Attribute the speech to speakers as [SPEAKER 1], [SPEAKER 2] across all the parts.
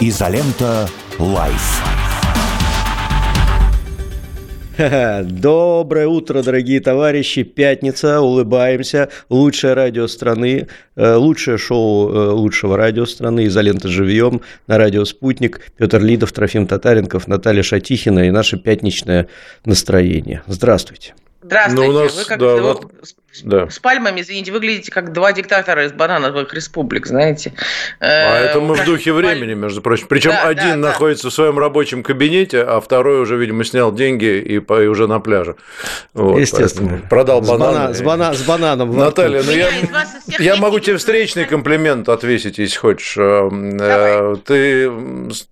[SPEAKER 1] Изолента Live.
[SPEAKER 2] Доброе утро, дорогие товарищи. Пятница, улыбаемся. Лучшее радио страны, э, лучшее шоу э, лучшего радио страны «Изолента живьем» на радио «Спутник». Петр Лидов, Трофим Татаренков, Наталья Шатихина и наше пятничное настроение. Здравствуйте.
[SPEAKER 3] Здравствуйте. Ну, у нас, вы как да, да. с пальмами, извините, выглядите как два диктатора из банановых республик, знаете.
[SPEAKER 4] А э, это мы в духе времени, между прочим. Причем да, один да, находится да. в своем рабочем кабинете, а второй уже, видимо, снял деньги и, и уже на пляже.
[SPEAKER 2] Вот, Естественно.
[SPEAKER 4] Продал банан.
[SPEAKER 2] С, бана, с бананом.
[SPEAKER 4] Наталья, ну я, я могу тебе встречный комплимент отвесить, если хочешь. Эм, э, ты,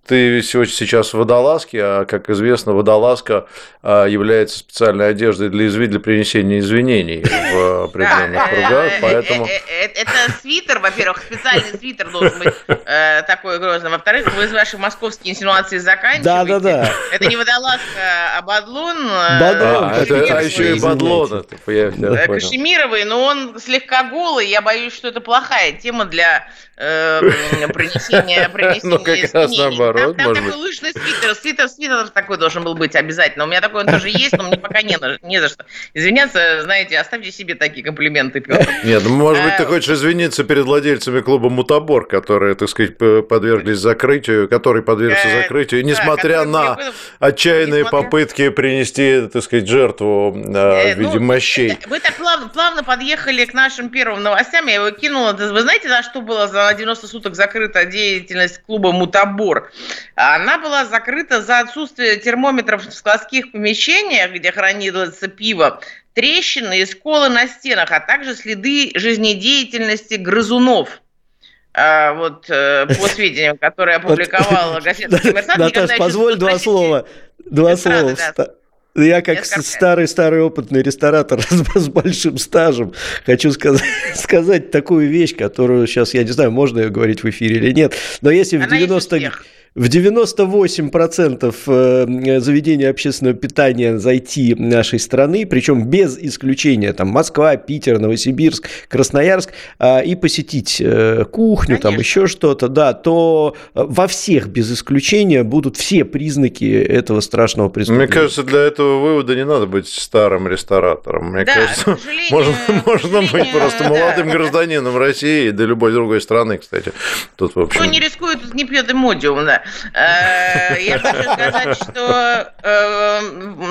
[SPEAKER 4] ты сейчас в водолазке, а, как известно, водолазка а, является специальной одеждой для, для принесения извинений в определенных кругах, поэтому... Э,
[SPEAKER 3] э, э, это свитер, во-первых, специальный свитер должен быть такой грозный. Во-вторых, вы из вашей московские инсинуации заканчиваете.
[SPEAKER 2] Да, да, да.
[SPEAKER 3] Это не водолазка, а бадлон.
[SPEAKER 4] Бадлон. А, это, еще и бадлон.
[SPEAKER 3] Кашемировый, но он слегка голый. Я боюсь, что это плохая тема для принесения, принесения
[SPEAKER 4] Ну, как раз наоборот,
[SPEAKER 3] Там, такой лыжный свитер, свитер, свитер такой должен был быть обязательно. У меня такой он тоже есть, но мне пока не, не за что извиняться. Знаете, оставьте себе такие комплименты, Петр.
[SPEAKER 4] Нет, ну, может быть, ты а, хочешь извиниться перед владельцами клуба «Мутабор», которые, так сказать, подверглись закрытию, который подвергся э, закрытию, несмотря на отчаянные попытки принести, так сказать, жертву э, в виде ну, мощей.
[SPEAKER 3] Вы так плавно подъехали к нашим первым новостям, я его кинула. Вы знаете, за что было за 90 суток закрыта деятельность клуба «Мутабор»? Она была закрыта за отсутствие термометров в складских помещениях, где хранится пиво, трещины и сколы на стенах, а также следы жизнедеятельности грызунов. А, вот э, по сведениям, которые опубликовала газета
[SPEAKER 2] «Коммерсант». Наташ, позволь два слова. Два слова. Я как старый-старый опытный ресторатор с большим стажем хочу сказать, сказать такую вещь, которую сейчас, я не знаю, можно ее говорить в эфире или нет, но если в 90 в 98% э, заведений общественного питания зайти нашей страны, причем без исключения, там, Москва, Питер, Новосибирск, Красноярск, а, и посетить э, кухню, Конечно. там еще что-то, да, то во всех без исключения будут все признаки этого страшного преступления.
[SPEAKER 4] Мне кажется, для этого вывода не надо быть старым ресторатором. Мне да, кажется, можно, можно быть просто да. молодым гражданином России, да любой другой страны, кстати.
[SPEAKER 3] Тут, в общем... Кто не рискует, не пьет эмодиум, да. Э, я хочу сказать, что э,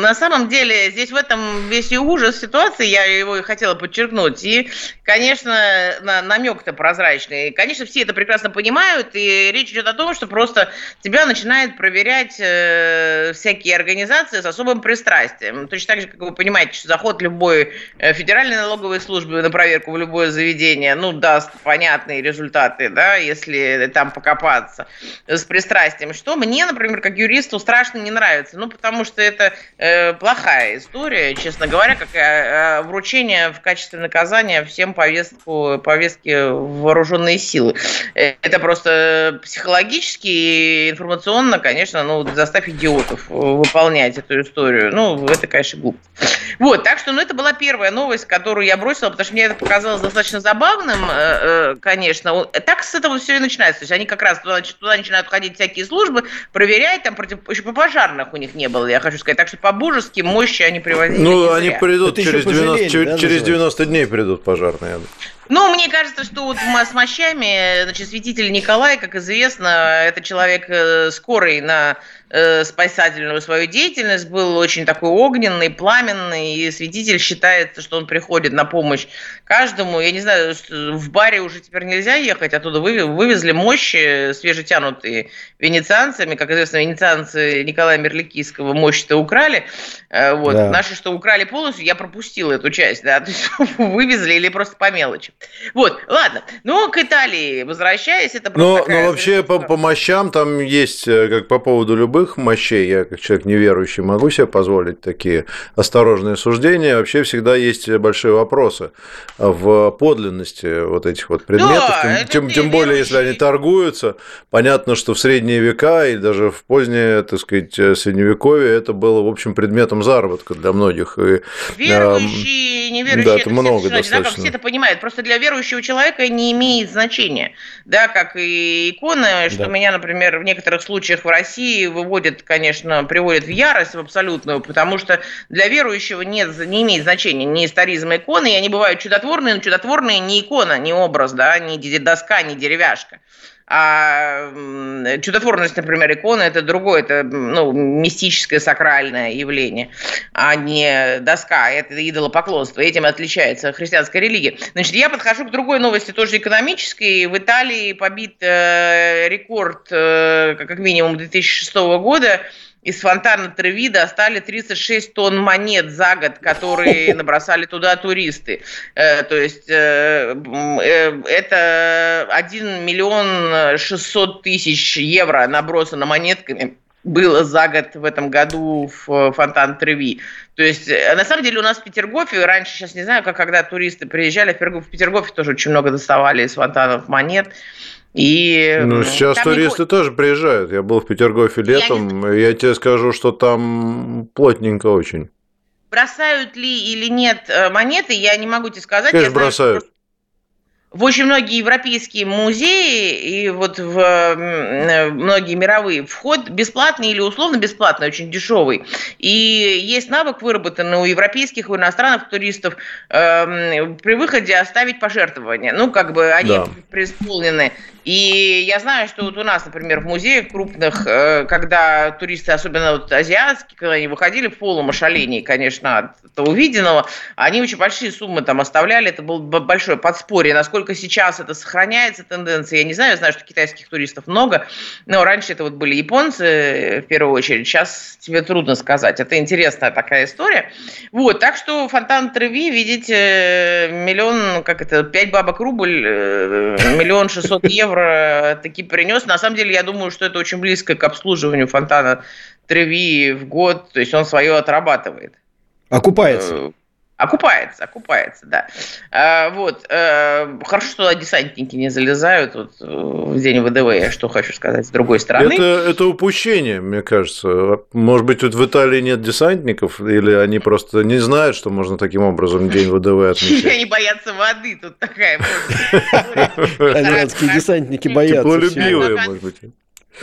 [SPEAKER 3] на самом деле здесь в этом весь и ужас ситуации, я его и хотела подчеркнуть. И, конечно, намек-то прозрачный. Конечно, все это прекрасно понимают, и речь идет о том, что просто тебя начинают проверять э, всякие организации с особым пристрастием. Точно так же, как вы понимаете, что заход любой федеральной налоговой службы на проверку в любое заведение, ну, даст понятные результаты, да, если там покопаться с пристрастием пристрастием, что мне, например, как юристу страшно не нравится. Ну, потому что это э, плохая история, честно говоря, как э, э вручение в качестве наказания всем повестку, повестки вооруженные силы. Э, это просто психологически и информационно, конечно, ну, заставь идиотов выполнять эту историю. Ну, это, конечно, глупо. Вот, так что, ну, это была первая новость, которую я бросила, потому что мне это показалось достаточно забавным, конечно. Так с этого все и начинается. То есть они как раз туда, туда начинают ходить всякие службы, проверять, там против, еще по пожарных у них не было, я хочу сказать. Так что по-божески мощи они привозили.
[SPEAKER 4] Ну, они придут через 90, через, через 90 дней придут пожарные.
[SPEAKER 3] Ну, мне кажется, что вот с мощами, значит, святитель Николай, как известно, это человек э, скорый на э, спасательную свою деятельность, был очень такой огненный, пламенный, и святитель считается, что он приходит на помощь каждому. Я не знаю, в баре уже теперь нельзя ехать, оттуда вывезли мощи свежетянутые венецианцами. Как известно, венецианцы Николая Мерликийского мощи-то украли. Э, вот. Да. Наши что украли полностью, я пропустила эту часть, да, то есть вывезли или просто по мелочи. Вот, ладно. Ну, к Италии возвращаясь, это просто
[SPEAKER 4] Но, но вообще по, по мощам там есть, э, как по поводу любых мощей, я как человек неверующий могу себе позволить такие осторожные суждения, вообще всегда есть большие вопросы в подлинности вот этих вот предметов, да, тем, тем, тем более, если они торгуются. Понятно, что в средние века и даже в позднее, так сказать, средневековье это было, в общем, предметом заработка для многих. И,
[SPEAKER 3] верующие, неверующие, да, это, это много достаточно. все это понимают. Просто для верующего человека не имеет значения. Да, как и иконы, что да. меня, например, в некоторых случаях в России выводит, конечно, приводит в ярость в абсолютную, потому что для верующего нет, не имеет значения ни историзм иконы, и они бывают чудотворные, но чудотворные не икона, не образ, да, не доска, не деревяшка. А чудотворность, например, иконы – это другое, это ну, мистическое сакральное явление, а не доска, это идолопоклонство. Этим отличается христианская религия. Значит, я подхожу к другой новости, тоже экономической. В Италии побит э, рекорд, э, как минимум, 2006 года – из фонтана Треви достали 36 тонн монет за год, которые набросали туда туристы. Э, то есть э, э, это 1 миллион 600 тысяч евро набросано монетками было за год в этом году в фонтан Треви. То есть, на самом деле, у нас в Петергофе, раньше, сейчас не знаю, как когда туристы приезжали, в Петергофе тоже очень много доставали из фонтанов монет. И
[SPEAKER 4] ну, сейчас туристы не... тоже приезжают. Я был в Петергофе летом, я, не... я тебе скажу, что там плотненько очень.
[SPEAKER 3] Бросают ли или нет э, монеты, я не могу тебе сказать.
[SPEAKER 4] Конечно, я знаю, бросают. Что
[SPEAKER 3] в очень многие европейские музеи и вот в э, многие мировые вход бесплатный или условно бесплатный, очень дешевый. И есть навык, выработанный у европейских, у иностранных туристов э, при выходе оставить пожертвования. Ну, как бы они да. преисполнены. И я знаю, что вот у нас, например, в музеях крупных, э, когда туристы, особенно вот азиатские, когда они выходили в полном ошалении, конечно, от увиденного, они очень большие суммы там оставляли. Это было большое подспорье. Насколько насколько сейчас это сохраняется тенденция, я не знаю, я знаю, что китайских туристов много, но раньше это вот были японцы э, в первую очередь, сейчас тебе трудно сказать. Это интересная такая история. Вот, так что фонтан Треви, видите, миллион, как это, пять бабок рубль, э, миллион шестьсот евро таки принес. На самом деле, я думаю, что это очень близко к обслуживанию фонтана Треви в год, то есть он свое отрабатывает.
[SPEAKER 2] Окупается. Э,
[SPEAKER 3] Окупается, окупается, да. А, вот. А, хорошо, что десантники не залезают вот, э, в день ВДВ, я что хочу сказать, с другой стороны.
[SPEAKER 4] Это, это упущение, мне кажется. Может быть, тут в Италии нет десантников, или они просто не знают, что можно таким образом день ВДВ отмечать?
[SPEAKER 3] Они боятся воды, тут такая.
[SPEAKER 2] Итальянские десантники боятся.
[SPEAKER 4] Теплолюбивые, может быть.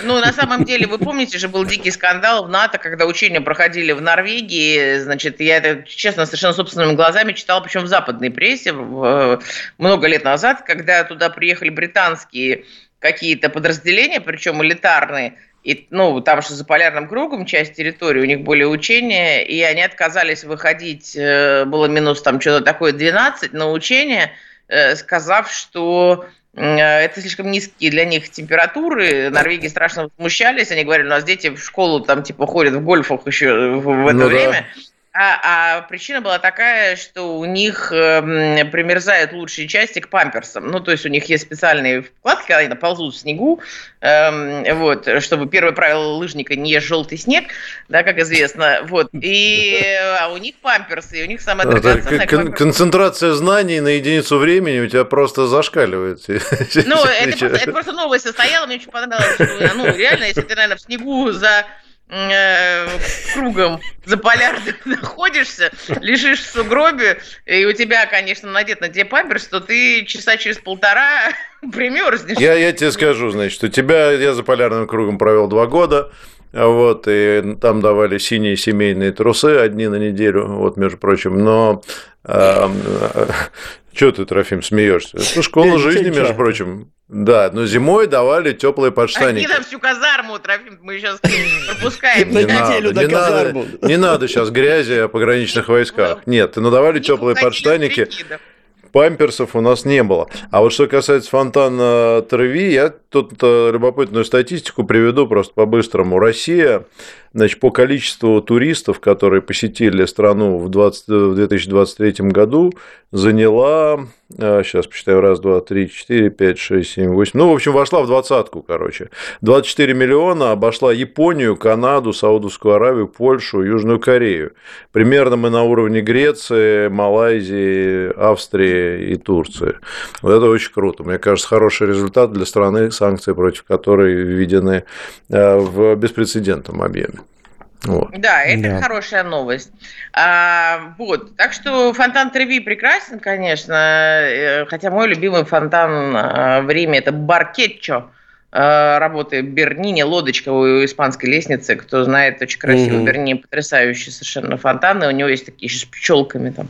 [SPEAKER 3] Ну, на самом деле, вы помните же, был дикий скандал в НАТО, когда учения проходили в Норвегии. Значит, я это, честно, совершенно собственными глазами читал, причем в западной прессе много лет назад, когда туда приехали британские какие-то подразделения, причем элитарные, и, ну, там что за полярным кругом часть территории, у них были учения, и они отказались выходить, э, было минус там что-то такое 12 на учения, э, сказав, что это слишком низкие для них температуры. Норвегии страшно возмущались. Они говорили, у нас дети в школу там типа ходят в гольфах еще в это ну, время. Да. А, а причина была такая, что у них э, примерзают лучшие части к памперсам. Ну, то есть у них есть специальные вкладки, когда они ползут в снегу, э, вот, чтобы первое правило лыжника не желтый снег, да, как известно, вот. И а у них памперсы, и у них самое драгоценное...
[SPEAKER 4] Кон- концентрация знаний на единицу времени у тебя просто зашкаливает.
[SPEAKER 3] Ну, это просто, это просто новость состояла, мне очень понравилось, что, ну, реально, если ты, наверное, в снегу за Э, кругом за полярным находишься, лежишь в сугробе, и у тебя, конечно, надет на тебе памперс, то ты часа через полтора примерзнешь.
[SPEAKER 4] Я, я тебе скажу, значит, у тебя, я за полярным кругом провел два года, вот, и там давали синие семейные трусы одни на неделю, вот, между прочим, но что ты, Трофим, смеешься? Это школа жизни, между прочим. Да, но зимой давали теплые подштанники. Они
[SPEAKER 3] нам всю казарму, Трофим, мы сейчас пропускаем.
[SPEAKER 4] Не надо, не надо, не надо сейчас грязи о пограничных войсках. Нет, ну давали теплые подштанники памперсов у нас не было. А вот что касается фонтана Треви, я тут э, любопытную статистику приведу просто по-быстрому. Россия Значит, по количеству туристов, которые посетили страну в, 20, в 2023 году, заняла, сейчас а, посчитаю, раз, два, три, четыре, пять, шесть, семь, восемь, ну, в общем, вошла в двадцатку, короче. 24 миллиона обошла Японию, Канаду, Саудовскую Аравию, Польшу, Южную Корею. Примерно мы на уровне Греции, Малайзии, Австрии и Турции. Вот это очень круто. Мне кажется, хороший результат для страны, санкции против которой введены а, в беспрецедентном объеме.
[SPEAKER 3] Вот. Да, это да. хорошая новость. А, вот, так что фонтан Треви прекрасен, конечно, э, хотя мой любимый фонтан а, в Риме это Баркетчо работает в Бернине, лодочка у испанской лестницы, кто знает, очень красивый в Бернине, потрясающий совершенно фонтаны, у него есть такие еще с пчелками там.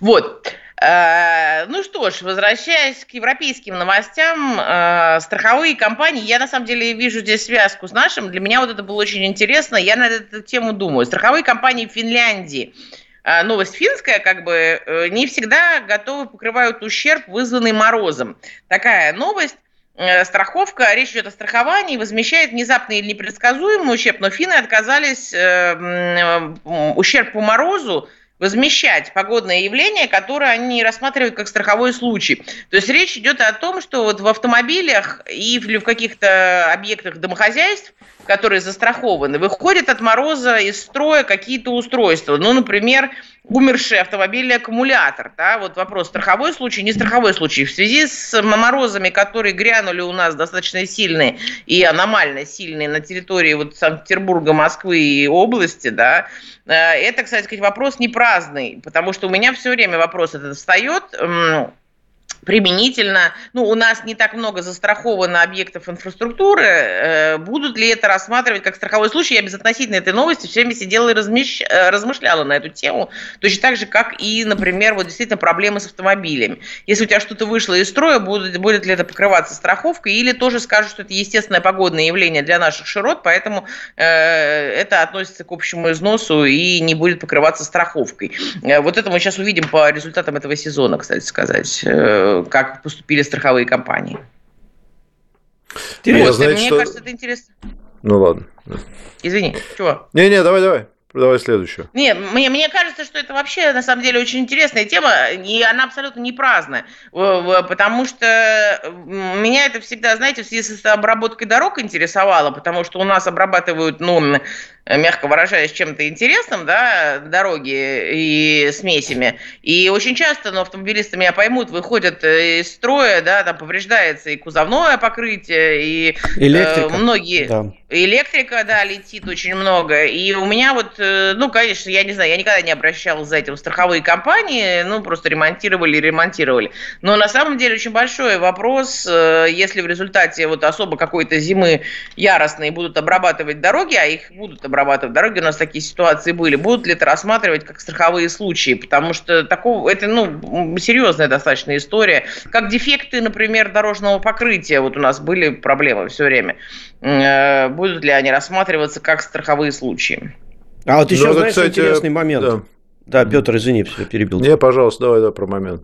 [SPEAKER 3] Вот. Э, ну что ж, возвращаясь к европейским новостям, э, страховые компании, я на самом деле вижу здесь связку с нашим, для меня вот это было очень интересно, я на эту тему думаю. Страховые компании Финляндии, э, новость финская, как бы не всегда готовы покрывают ущерб, вызванный морозом. Такая новость. Страховка, речь идет о страховании, возмещает внезапный или непредсказуемый ущерб, но финны отказались ущерб по морозу возмещать погодное явление, которое они рассматривают как страховой случай. То есть речь идет о том, что вот в автомобилях и в каких-то объектах домохозяйств, которые застрахованы, выходят от мороза из строя какие-то устройства. Ну, например, умерший автомобильный аккумулятор. Да? Вот вопрос, страховой случай, не страховой случай. В связи с морозами, которые грянули у нас достаточно сильные и аномально сильные на территории вот Санкт-Петербурга, Москвы и области, да, э, это, кстати вопрос не праздный, потому что у меня все время вопрос этот встает применительно, ну, у нас не так много застраховано объектов инфраструктуры, э, будут ли это рассматривать как страховой случай? Я безотносительно этой новости все время сидела и размещ... Э, размышляла на эту тему, точно так же, как и, например, вот действительно проблемы с автомобилями. Если у тебя что-то вышло из строя, будет, будет ли это покрываться страховкой, или тоже скажут, что это естественное погодное явление для наших широт, поэтому э, это относится к общему износу и не будет покрываться страховкой. Э, вот это мы сейчас увидим по результатам этого сезона, кстати сказать как поступили страховые компании.
[SPEAKER 4] Интересно. Вот, знаете, мне что... кажется, это интересно. Ну ладно.
[SPEAKER 3] Извини, чего?
[SPEAKER 4] Не-не, давай, давай. Следующую.
[SPEAKER 3] Нет, мне, мне кажется, что это вообще на самом деле очень интересная тема, и она абсолютно не праздная, потому что меня это всегда, знаете, в связи с обработкой дорог интересовало, потому что у нас обрабатывают, ну, мягко выражаясь, чем-то интересным, да, дороги и смесями. И очень часто, ну, автомобилисты меня поймут, выходят э, из строя, да, там повреждается и кузовное покрытие, и Электрика. Э, многие... Да. Электрика, да, летит очень много. И у меня вот, э, ну, конечно, я не знаю, я никогда не обращалась за этим в страховые компании, ну, просто ремонтировали и ремонтировали. Но на самом деле очень большой вопрос, э, если в результате вот особо какой-то зимы яростные будут обрабатывать дороги, а их будут обрабатывать дороги, у нас такие ситуации были, будут ли это рассматривать как страховые случаи? Потому что такого, это, ну, серьезная достаточно история. Как дефекты, например, дорожного покрытия, вот у нас были проблемы все время будут ли они рассматриваться как страховые случаи.
[SPEAKER 2] А вот еще, ну, знаешь, кстати, интересный момент. Да. Да, Петр, извини, все перебил.
[SPEAKER 4] Не, пожалуйста, давай, да, про момент.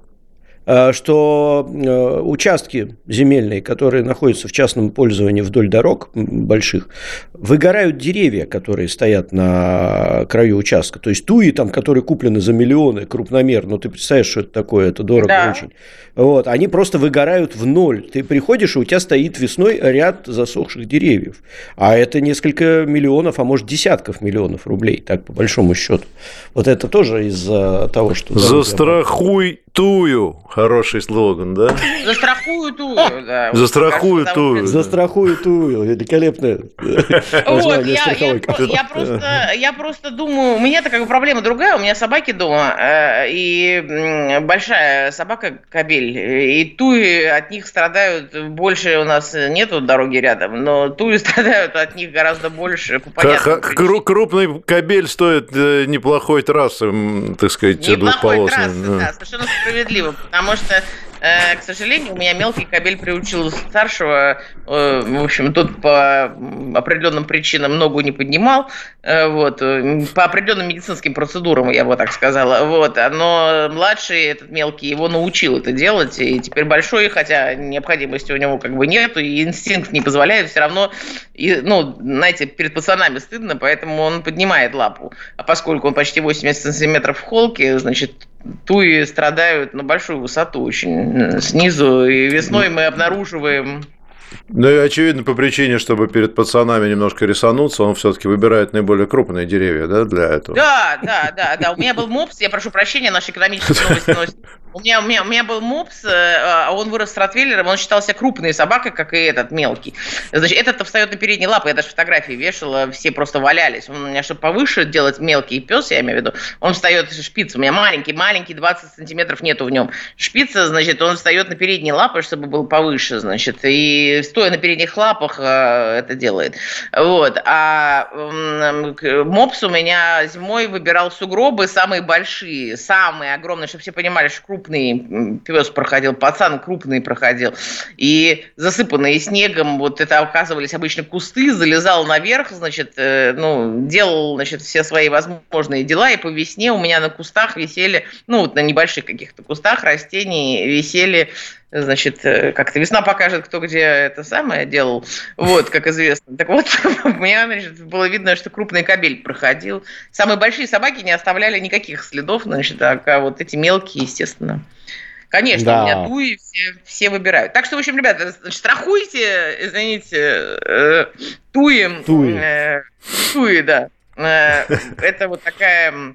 [SPEAKER 2] Э, что э, участки земельные, которые находятся в частном пользовании вдоль дорог больших, выгорают деревья, которые стоят на краю участка. То есть туи, там, которые куплены за миллионы, крупномер, ну ты представляешь, что это такое, это дорого да. очень. Вот, они просто выгорают в ноль. Ты приходишь, и у тебя стоит весной ряд засохших деревьев. А это несколько миллионов, а может десятков миллионов рублей, так по большому счету. Вот это тоже из-за того, что...
[SPEAKER 4] Застрахуй тую. Хороший слоган, да?
[SPEAKER 3] Застрахую тую, да.
[SPEAKER 4] Застрахую тую.
[SPEAKER 2] Застрахую тую. Великолепное
[SPEAKER 3] вот, я, я, просто, я просто думаю, у меня такая проблема другая, у меня собаки дома, э, и большая собака кабель, и туи от них страдают больше, у нас нету дороги рядом, но туи страдают от них гораздо больше.
[SPEAKER 4] Крупный кабель стоит э, неплохой трассы, так сказать,
[SPEAKER 3] неплохой трассы, да, совершенно справедливо, потому что Э, к сожалению, у меня мелкий кабель приучил старшего. Э, в общем, тот по определенным причинам ногу не поднимал. Э, вот, по определенным медицинским процедурам, я бы так сказала. Вот, но младший, этот мелкий, его научил это делать. И теперь большой, хотя необходимости у него как бы нет, и инстинкт не позволяет, все равно, и, ну, знаете, перед пацанами стыдно, поэтому он поднимает лапу. А поскольку он почти 80 сантиметров в холке, значит, туи страдают на большую высоту очень. Снизу, и весной мы обнаруживаем
[SPEAKER 4] Ну и очевидно, по причине, чтобы перед пацанами немножко рисануться, он все-таки выбирает наиболее крупные деревья, да, для этого?
[SPEAKER 3] Да, да, да, да. У меня был мопс, я прошу прощения, наши экономические новости. У меня, у, меня, у меня был мопс, э, а он вырос с ротвейлером, он считался крупной собакой, как и этот мелкий. Значит, этот-то встает на передние лапы, я даже фотографии вешала, все просто валялись. Он у меня, чтобы повыше делать мелкий пес, я имею в виду, он встает шпиц. У меня маленький, маленький, 20 сантиметров нету в нем. Шпица, значит, он встает на передние лапы, чтобы был повыше, значит, и стоя на передних лапах э, это делает. Вот. А мопс у меня зимой выбирал сугробы самые большие, самые огромные, чтобы все понимали, что крупный пес проходил, пацан крупный проходил. И засыпанные снегом, вот это оказывались обычно кусты, залезал наверх, значит, э, ну, делал, значит, все свои возможные дела, и по весне у меня на кустах висели, ну, вот на небольших каких-то кустах растений висели значит, э, как-то весна покажет, кто где это самое делал, вот, как известно. Так вот, у меня, значит, было видно, что крупный кабель проходил. Самые большие собаки не оставляли никаких следов, значит, а вот эти мелкие, естественно. Конечно, да. у меня туи все, все выбирают. Так что, в общем, ребята, страхуйте, извините, э, туи. Туи. Э, туи, да. Э, это вот такая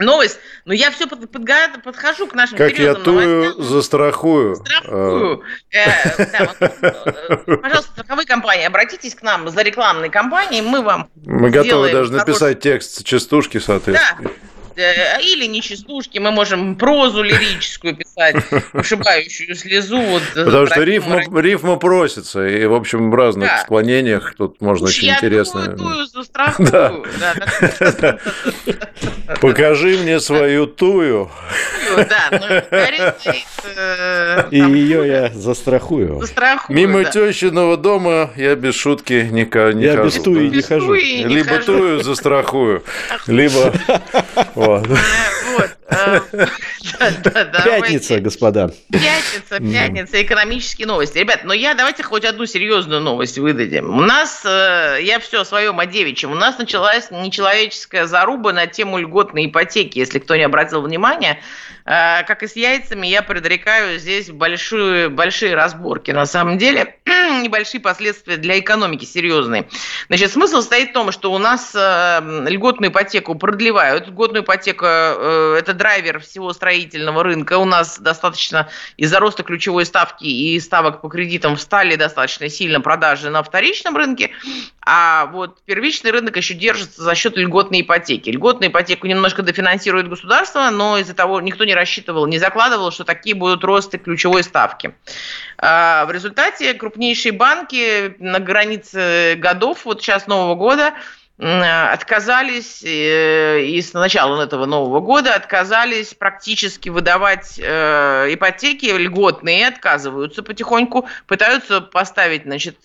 [SPEAKER 3] новость, но я все под, под, подхожу к нашим
[SPEAKER 4] Как я тую новостям. застрахую.
[SPEAKER 3] Э, да, э, пожалуйста, страховые компании, обратитесь к нам за рекламной кампанией, мы вам
[SPEAKER 4] Мы готовы даже написать текст частушки, соответственно.
[SPEAKER 3] Да. Э, или не частушки, мы можем прозу лирическую писать, ушибающую слезу. Вот,
[SPEAKER 4] Потому что рифма, рифма просится, и, в общем, в разных да. склонениях тут можно Уж очень я интересно. Тую, тую да. да. Покажи мне свою тую. Да, ну,
[SPEAKER 2] э, И ее я застрахую.
[SPEAKER 4] застрахую Мимо тещиного дома я без шутки не, не
[SPEAKER 2] Я
[SPEAKER 4] хожу.
[SPEAKER 2] без туи не хожу.
[SPEAKER 4] Либо тую застрахую, либо concordo.
[SPEAKER 3] É, вот. Э,
[SPEAKER 2] пятница, господа.
[SPEAKER 3] Пятница, пятница, экономические новости. Ребят, но я давайте хоть одну серьезную новость выдадим. У нас, э, я все о своем, о девичьем, у нас началась нечеловеческая заруба на тему льготной ипотеки, если кто не обратил внимания. Э, как и с яйцами, я предрекаю здесь большие, большие разборки. На самом деле, небольшие последствия для экономики серьезные. Значит, смысл состоит в том, что у нас льготную ипотеку продлевают. Льготную ипотеку это драйвер всего строительного рынка. У нас достаточно из-за роста ключевой ставки и ставок по кредитам встали достаточно сильно продажи на вторичном рынке. А вот первичный рынок еще держится за счет льготной ипотеки. Льготную ипотеку немножко дофинансирует государство, но из-за того никто не рассчитывал, не закладывал, что такие будут росты ключевой ставки. А в результате крупнейшие банки на границе годов, вот сейчас Нового года, отказались э, и с начала этого Нового года отказались практически выдавать э, ипотеки льготные, отказываются потихоньку, пытаются поставить значит,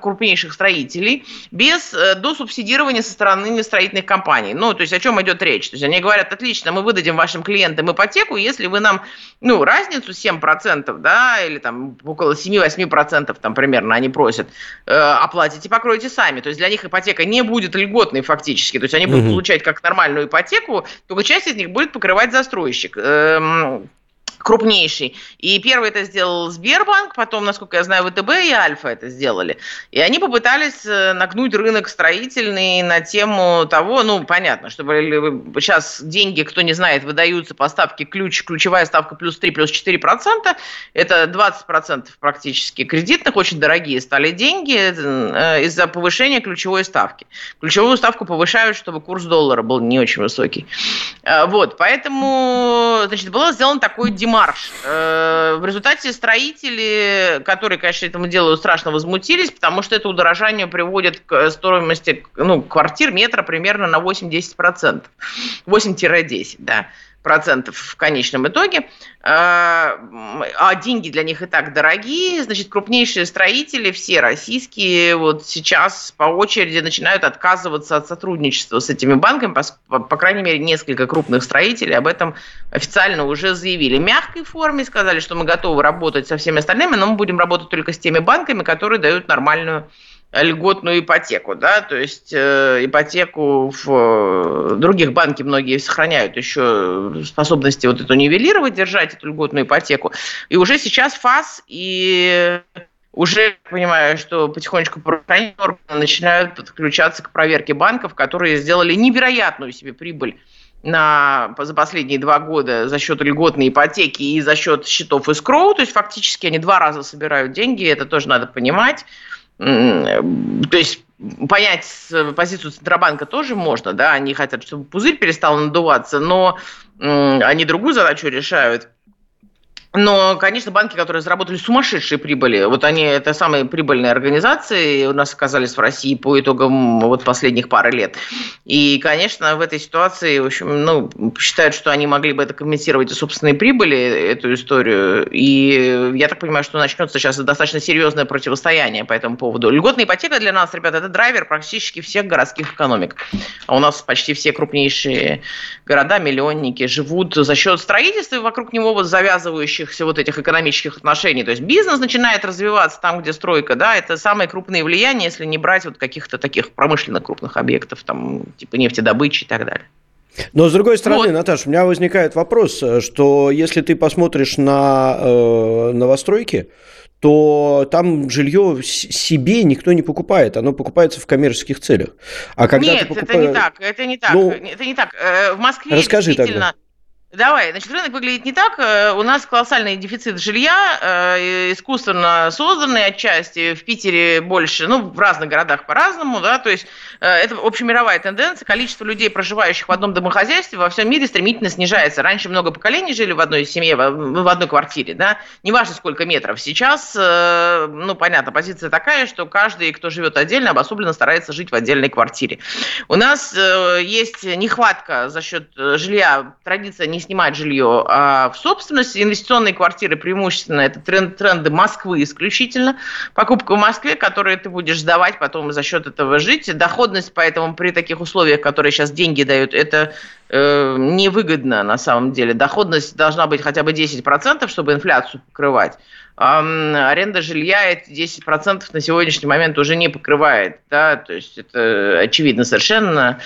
[SPEAKER 3] крупнейших строителей без э, досубсидирования со стороны строительных компаний. Ну, то есть о чем идет речь? То есть они говорят, отлично, мы выдадим вашим клиентам ипотеку, если вы нам ну, разницу 7%, да, или там около 7-8% там примерно они просят, оплатите, покройте сами. То есть для них ипотека не будет льготной льготные фактически. То есть они будут угу. получать как нормальную ипотеку, только часть из них будет покрывать застройщик. Эм, крупнейший. И первый это сделал Сбербанк, потом, насколько я знаю, ВТБ и Альфа это сделали. И они попытались э, нагнуть рынок строительный на тему того, ну, понятно, чтобы сейчас деньги, кто не знает, выдаются по ставке ключ, ключевая ставка плюс 3, плюс 4 процента, это 20 процентов практически кредитных, очень дорогие стали деньги э, из-за повышения ключевой ставки. Ключевую ставку повышают, чтобы курс доллара был не очень высокий. Э, вот, поэтому, значит, был сделан такой демонстрация демарш. Э, в результате строители, которые, конечно, этому делу страшно возмутились, потому что это удорожание приводит к стоимости ну, квартир метра примерно на 8-10%. 8-10, да процентов в конечном итоге, а, а деньги для них и так дорогие, значит, крупнейшие строители, все российские, вот сейчас по очереди начинают отказываться от сотрудничества с этими банками, по, по крайней мере, несколько крупных строителей об этом официально уже заявили. В мягкой форме сказали, что мы готовы работать со всеми остальными, но мы будем работать только с теми банками, которые дают нормальную льготную ипотеку, да, то есть э, ипотеку в э, других банки многие сохраняют еще способности вот эту нивелировать, держать эту льготную ипотеку. И уже сейчас ФАС и уже понимаю, что потихонечку начинают подключаться к проверке банков, которые сделали невероятную себе прибыль на, за последние два года за счет льготной ипотеки и за счет счетов из Кроу. То есть фактически они два раза собирают деньги, это тоже надо понимать. То есть понять позицию Центробанка тоже можно, да, они хотят, чтобы пузырь перестал надуваться, но они другую задачу решают – но, конечно, банки, которые заработали сумасшедшие прибыли, вот они, это самые прибыльные организации у нас оказались в России по итогам вот последних пары лет. И, конечно, в этой ситуации, в общем, ну, считают, что они могли бы это компенсировать и собственные прибыли, эту историю. И я так понимаю, что начнется сейчас достаточно серьезное противостояние по этому поводу. Льготная ипотека для нас, ребята, это драйвер практически всех городских экономик. А у нас почти все крупнейшие города, миллионники живут за счет строительства и вокруг него вот завязывающих сложившихся вот этих экономических отношений. То есть бизнес начинает развиваться там, где стройка, да, это самые крупные влияния, если не брать вот каких-то таких промышленно крупных объектов, там, типа нефтедобычи и так далее.
[SPEAKER 2] Но с другой стороны, вот. Наташа, у меня возникает вопрос, что если ты посмотришь на э, новостройки, то там жилье себе никто не покупает, оно покупается в коммерческих целях.
[SPEAKER 3] А когда Нет, покупаешь... это не так, это не так, ну, это не так. Э, в Москве
[SPEAKER 2] расскажи действительно... Тогда
[SPEAKER 3] Давай, значит, рынок выглядит не так. Э, у нас колоссальный дефицит жилья, э, искусственно созданный отчасти. В Питере больше, ну, в разных городах по-разному, да, то есть э, это общемировая тенденция. Количество людей, проживающих в одном домохозяйстве, во всем мире стремительно снижается. Раньше много поколений жили в одной семье, в одной квартире, да, неважно сколько метров. Сейчас, ну, понятно, позиция такая, что каждый, кто живет отдельно, обособленно старается жить в отдельной квартире. У нас есть нехватка за счет жилья, традиция не снимать жилье а в собственность. Инвестиционные квартиры преимущественно это тренд, тренды Москвы исключительно. Покупка в Москве, которую ты будешь сдавать, потом за счет этого жить. Доходность, поэтому при таких условиях, которые сейчас деньги дают, это э, невыгодно на самом деле. Доходность должна быть хотя бы 10%, чтобы инфляцию покрывать аренда жилья эти 10% на сегодняшний момент уже не покрывает, да, то есть это очевидно совершенно.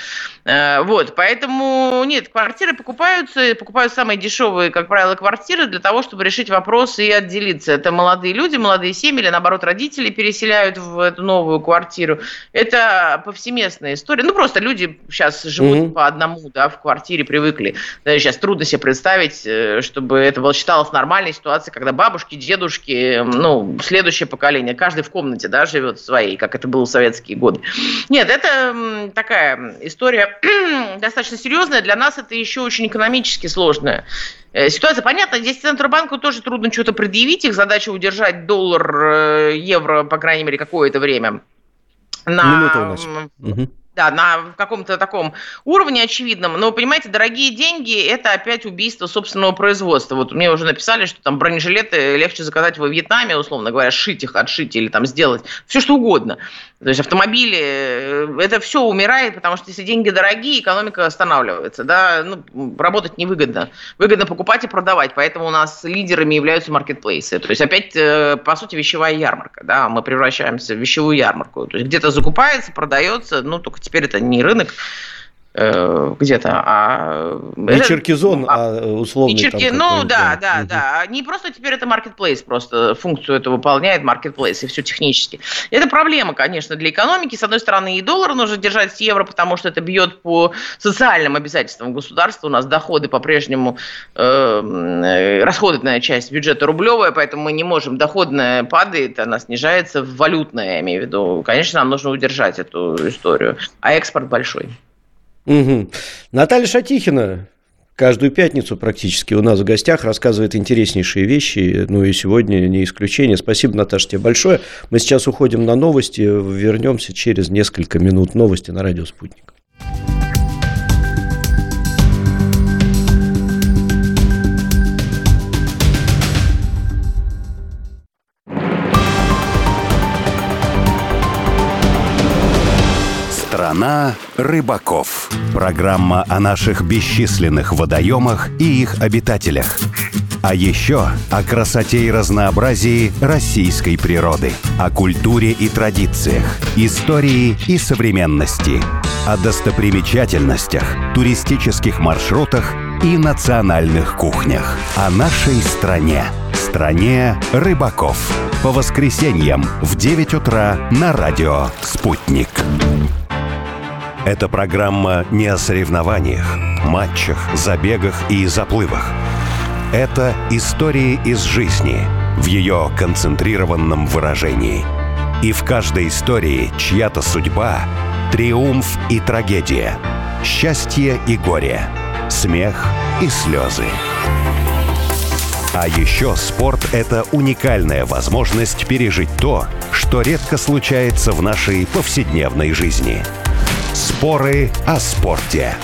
[SPEAKER 3] Э, вот, поэтому нет, квартиры покупаются, покупают самые дешевые, как правило, квартиры для того, чтобы решить вопрос и отделиться. Это молодые люди, молодые семьи или, наоборот, родители переселяют в эту новую квартиру. Это повсеместная история. Ну, просто люди сейчас живут mm-hmm. по одному, да, в квартире привыкли. Да, сейчас трудно себе представить, э, чтобы это считалось нормальной ситуацией, когда бабушки, дедушки, девушки, ну, следующее поколение, каждый в комнате, да, живет своей, как это было в советские годы. Нет, это такая история достаточно серьезная. Для нас это еще очень экономически сложная э, ситуация. Понятно, здесь Центробанку тоже трудно что-то предъявить. Их задача удержать доллар, э, евро, по крайней мере, какое-то время.
[SPEAKER 2] На... Минута у нас. Угу
[SPEAKER 3] да, на каком-то таком уровне очевидном. Но, понимаете, дорогие деньги – это опять убийство собственного производства. Вот мне уже написали, что там бронежилеты легче заказать во Вьетнаме, условно говоря, шить их, отшить или там сделать. Все что угодно. То есть автомобили, э, это все умирает, потому что если деньги дорогие, экономика останавливается. Да? Ну, работать невыгодно. Выгодно покупать и продавать. Поэтому у нас лидерами являются маркетплейсы. То есть опять, э, по сути, вещевая ярмарка. Да? Мы превращаемся в вещевую ярмарку. То есть где-то закупается, продается, ну, только теперь это не рынок, где-то, а...
[SPEAKER 2] Не это, Черкизон, а, а условный
[SPEAKER 3] Черки... Ну, да, да, угу. да. Не просто теперь это marketplace, просто функцию это выполняет marketplace, и все технически. Это проблема, конечно, для экономики. С одной стороны, и доллар нужно держать с евро, потому что это бьет по социальным обязательствам государства. У нас доходы по-прежнему, э, расходная часть бюджета рублевая, поэтому мы не можем. Доходная падает, она снижается, валютная, я имею в виду. Конечно, нам нужно удержать эту историю. А экспорт большой.
[SPEAKER 2] Угу. Наталья Шатихина каждую пятницу практически у нас в гостях рассказывает интереснейшие вещи. Ну и сегодня не исключение. Спасибо, Наташа, тебе большое. Мы сейчас уходим на новости. Вернемся через несколько минут. Новости на радио «Спутник».
[SPEAKER 1] Страна рыбаков. Программа о наших бесчисленных водоемах и их обитателях. А еще о красоте и разнообразии российской природы, о культуре и традициях, истории и современности, о достопримечательностях, туристических маршрутах и национальных кухнях, о нашей стране – стране рыбаков. По воскресеньям в 9 утра на радио «Спутник». Эта программа не о соревнованиях, матчах, забегах и заплывах. Это истории из жизни в ее концентрированном выражении. И в каждой истории чья-то судьба, триумф и трагедия, счастье и горе, смех и слезы. А еще спорт — это уникальная возможность пережить то, что редко случается в нашей повседневной жизни. Споры о спорте.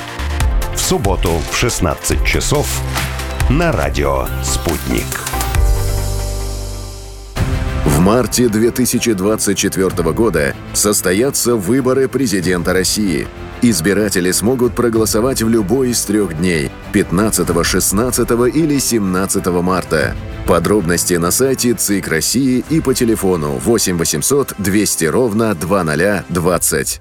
[SPEAKER 1] В субботу в 16 часов на радио «Спутник».
[SPEAKER 5] В марте 2024 года состоятся выборы президента России. Избиратели смогут проголосовать в любой из трех дней – 15, 16 или 17 марта. Подробности на сайте ЦИК России и по телефону 8 800 200 ровно 2020.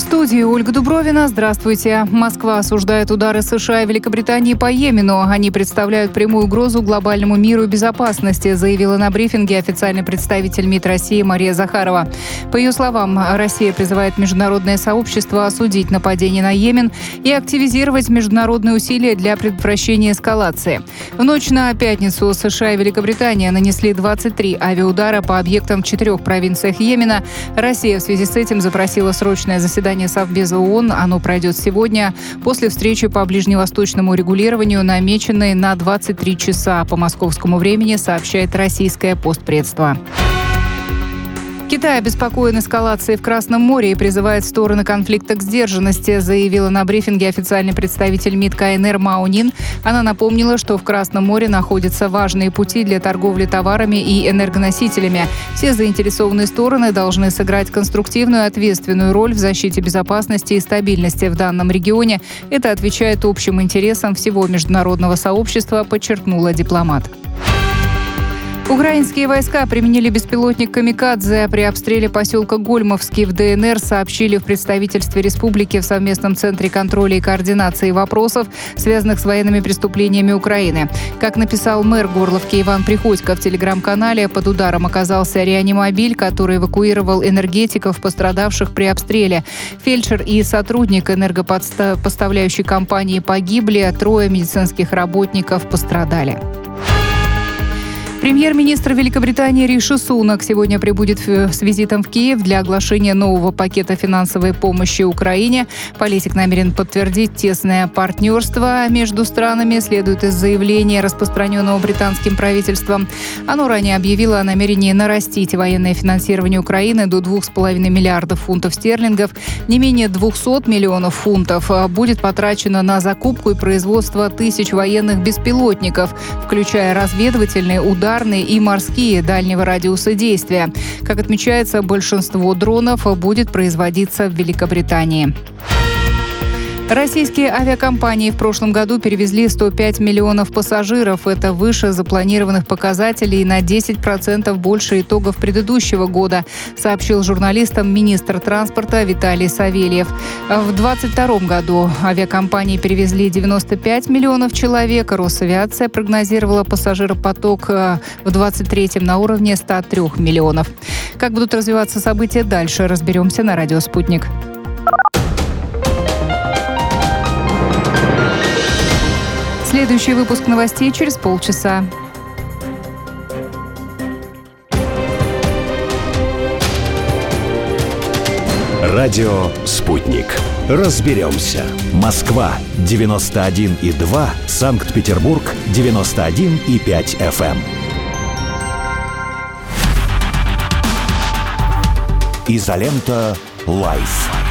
[SPEAKER 6] студии Ольга Дубровина. Здравствуйте. Москва осуждает удары США и Великобритании по Йемену. Они представляют прямую угрозу глобальному миру и безопасности, заявила на брифинге официальный представитель МИД России Мария Захарова. По ее словам, Россия призывает международное сообщество осудить нападение на Йемен и активизировать международные усилия для предотвращения эскалации. В ночь на пятницу США и Великобритания нанесли 23 авиаудара по объектам в четырех провинциях Йемена. Россия в связи с этим запросила срочное заседание заседание Совбеза ООН. Оно пройдет сегодня после встречи по ближневосточному регулированию, намеченной на 23 часа по московскому времени, сообщает российское постпредство. Китай обеспокоен эскалацией в Красном море и призывает стороны конфликта к сдержанности, заявила на брифинге официальный представитель МИД КНР Маунин. Она напомнила, что в Красном море находятся важные пути для торговли товарами и энергоносителями. Все заинтересованные стороны должны сыграть конструктивную и ответственную роль в защите безопасности и стабильности в данном регионе. Это отвечает общим интересам всего международного сообщества, подчеркнула дипломат. Украинские войска применили беспилотник «Камикадзе» при обстреле поселка Гольмовский в ДНР, сообщили в представительстве республики в совместном центре контроля и координации вопросов, связанных с военными преступлениями Украины. Как написал мэр Горловки Иван Приходько в телеграм-канале, под ударом оказался реанимобиль, который эвакуировал энергетиков, пострадавших при обстреле. Фельдшер и сотрудник энергопоставляющей компании погибли, трое медицинских работников пострадали. Премьер-министр Великобритании Риши Сунак сегодня прибудет с визитом в Киев для оглашения нового пакета финансовой помощи Украине. Политик намерен подтвердить тесное партнерство между странами, следует из заявления, распространенного британским правительством. Оно ранее объявило о намерении нарастить военное финансирование Украины до 2,5 миллиардов фунтов стерлингов. Не менее 200 миллионов фунтов будет потрачено на закупку и производство тысяч военных беспилотников, включая разведывательные удары ударные и морские дальнего радиуса действия. Как отмечается, большинство дронов будет производиться в Великобритании. Российские авиакомпании в прошлом году перевезли 105 миллионов пассажиров. Это выше запланированных показателей на 10% больше итогов предыдущего года, сообщил журналистам министр транспорта Виталий Савельев. В 2022 году авиакомпании перевезли 95 миллионов человек. Росавиация прогнозировала пассажиропоток э, в 2023 на уровне 103 миллионов. Как будут развиваться события дальше, разберемся на радио «Спутник». Следующий выпуск новостей через полчаса.
[SPEAKER 1] Радио «Спутник». Разберемся. Москва, 91,2. Санкт-Петербург, 91,5 FM. Изолента Live.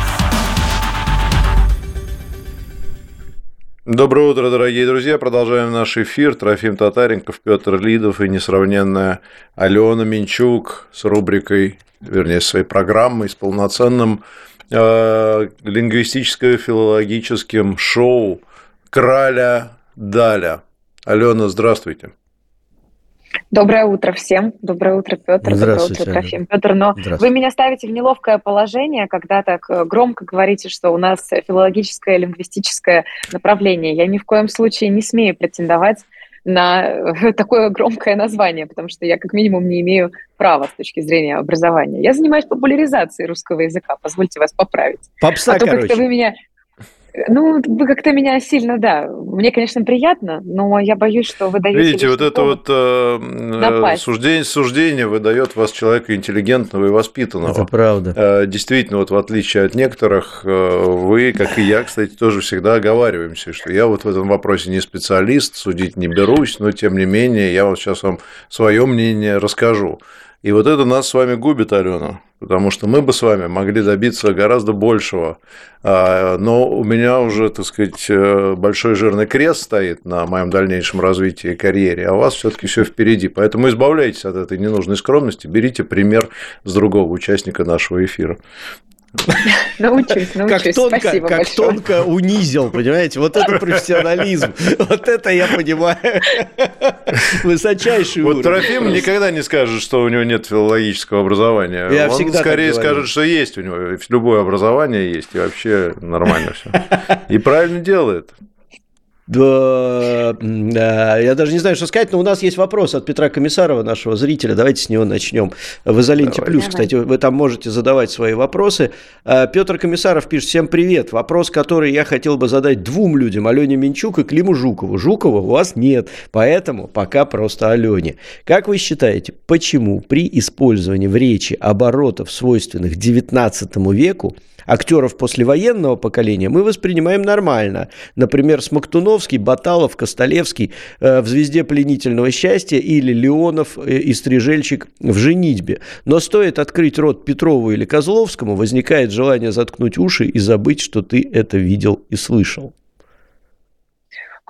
[SPEAKER 4] Доброе утро, дорогие друзья. Продолжаем наш эфир. Трофим Татаренков, Петр Лидов и несравненная Алена Минчук с рубрикой, вернее, своей программой, с полноценным э, лингвистическо-филологическим шоу краля Даля. Алена, здравствуйте.
[SPEAKER 7] Доброе утро всем. Доброе утро, Петр. Доброе утро, Трофим. Петр, но вы меня ставите в неловкое положение, когда так э, громко говорите, что у нас филологическое, лингвистическое направление. Я ни в коем случае не смею претендовать на э, такое громкое название, потому что я как минимум не имею права с точки зрения образования. Я занимаюсь популяризацией русского языка, позвольте вас поправить.
[SPEAKER 2] Попса,
[SPEAKER 7] а то
[SPEAKER 2] короче.
[SPEAKER 7] вы меня ну, вы как-то меня сильно, да. Мне, конечно, приятно, но я боюсь, что вы даете...
[SPEAKER 4] Видите, вот это вот э, суждение, суждение выдает вас человека интеллигентного и воспитанного.
[SPEAKER 2] Это правда.
[SPEAKER 4] Э, действительно, вот в отличие от некоторых, э, вы, как и я, кстати, тоже всегда оговариваемся, что я вот в этом вопросе не специалист, судить не берусь, но тем не менее я вот сейчас вам свое мнение расскажу. И вот это нас с вами губит, Алена, потому что мы бы с вами могли добиться гораздо большего. А, но у меня уже, так сказать, э, большой жирный крест стоит на моем дальнейшем развитии карьере, а у вас все-таки все впереди. Поэтому избавляйтесь от этой ненужной скромности, берите пример с другого участника нашего эфира.
[SPEAKER 7] Научусь, научусь.
[SPEAKER 2] Как тонко,
[SPEAKER 7] Спасибо
[SPEAKER 2] как
[SPEAKER 7] большое.
[SPEAKER 2] тонко унизил, понимаете? Вот это профессионализм. Вот это я понимаю. Высочайший
[SPEAKER 4] Вот
[SPEAKER 2] уровень.
[SPEAKER 4] Трофим никогда не скажет, что у него нет филологического образования.
[SPEAKER 2] Я
[SPEAKER 4] Он
[SPEAKER 2] всегда так
[SPEAKER 4] скорее скажет, что есть у него. Любое образование есть, и вообще нормально все. И правильно делает.
[SPEAKER 2] Да, да, я даже не знаю, что сказать, но у нас есть вопрос от Петра Комиссарова, нашего зрителя. Давайте с него начнем. В изоленте
[SPEAKER 4] Давай.
[SPEAKER 2] плюс, кстати, вы там можете задавать свои вопросы. А, Петр Комиссаров пишет: Всем привет. Вопрос, который я хотел бы задать двум людям: Алене Минчук и Климу Жукову. Жукова у вас нет, поэтому пока просто Алене. Как вы считаете, почему при использовании в речи оборотов, свойственных XIX веку, актеров послевоенного поколения мы воспринимаем нормально. Например, Смоктуновский, Баталов, Костолевский э, в «Звезде пленительного счастья» или Леонов э, и Стрижельчик в «Женитьбе». Но стоит открыть рот Петрову или Козловскому, возникает желание заткнуть уши и забыть, что ты это видел и слышал.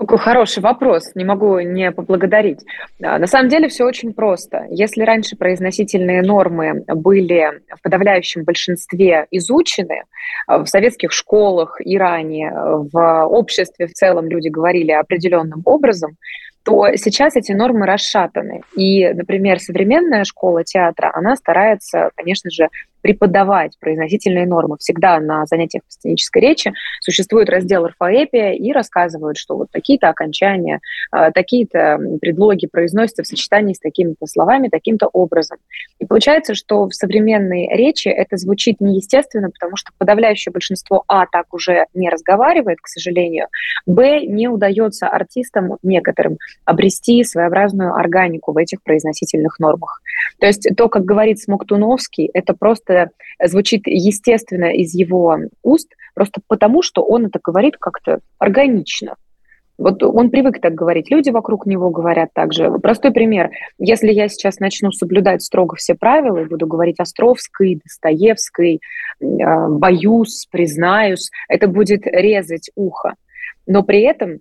[SPEAKER 7] Какой хороший вопрос, не могу не поблагодарить. А, На самом деле все очень просто. Если раньше произносительные нормы были в подавляющем большинстве изучены, а, в советских школах и ранее, а, в обществе в целом люди говорили определенным образом, то сейчас эти нормы расшатаны. И, например, современная школа театра, она старается, конечно же, преподавать произносительные нормы. Всегда на занятиях по сценической речи существует раздел орфоэпия и рассказывают, что вот такие-то окончания, э, такие-то предлоги произносятся в сочетании с такими-то словами, таким-то образом. И получается, что в современной речи это звучит неестественно, потому что подавляющее большинство А так уже не разговаривает, к сожалению, Б не удается артистам некоторым обрести своеобразную органику в этих произносительных нормах. То есть то, как говорит Смоктуновский, это просто звучит естественно из его уст, просто потому, что он это говорит как-то органично. Вот он привык так говорить, люди вокруг него говорят так же. Простой пример. Если я сейчас начну соблюдать строго все правила и буду говорить Островской, Достоевской, э, боюсь, признаюсь, это будет резать ухо. Но при этом,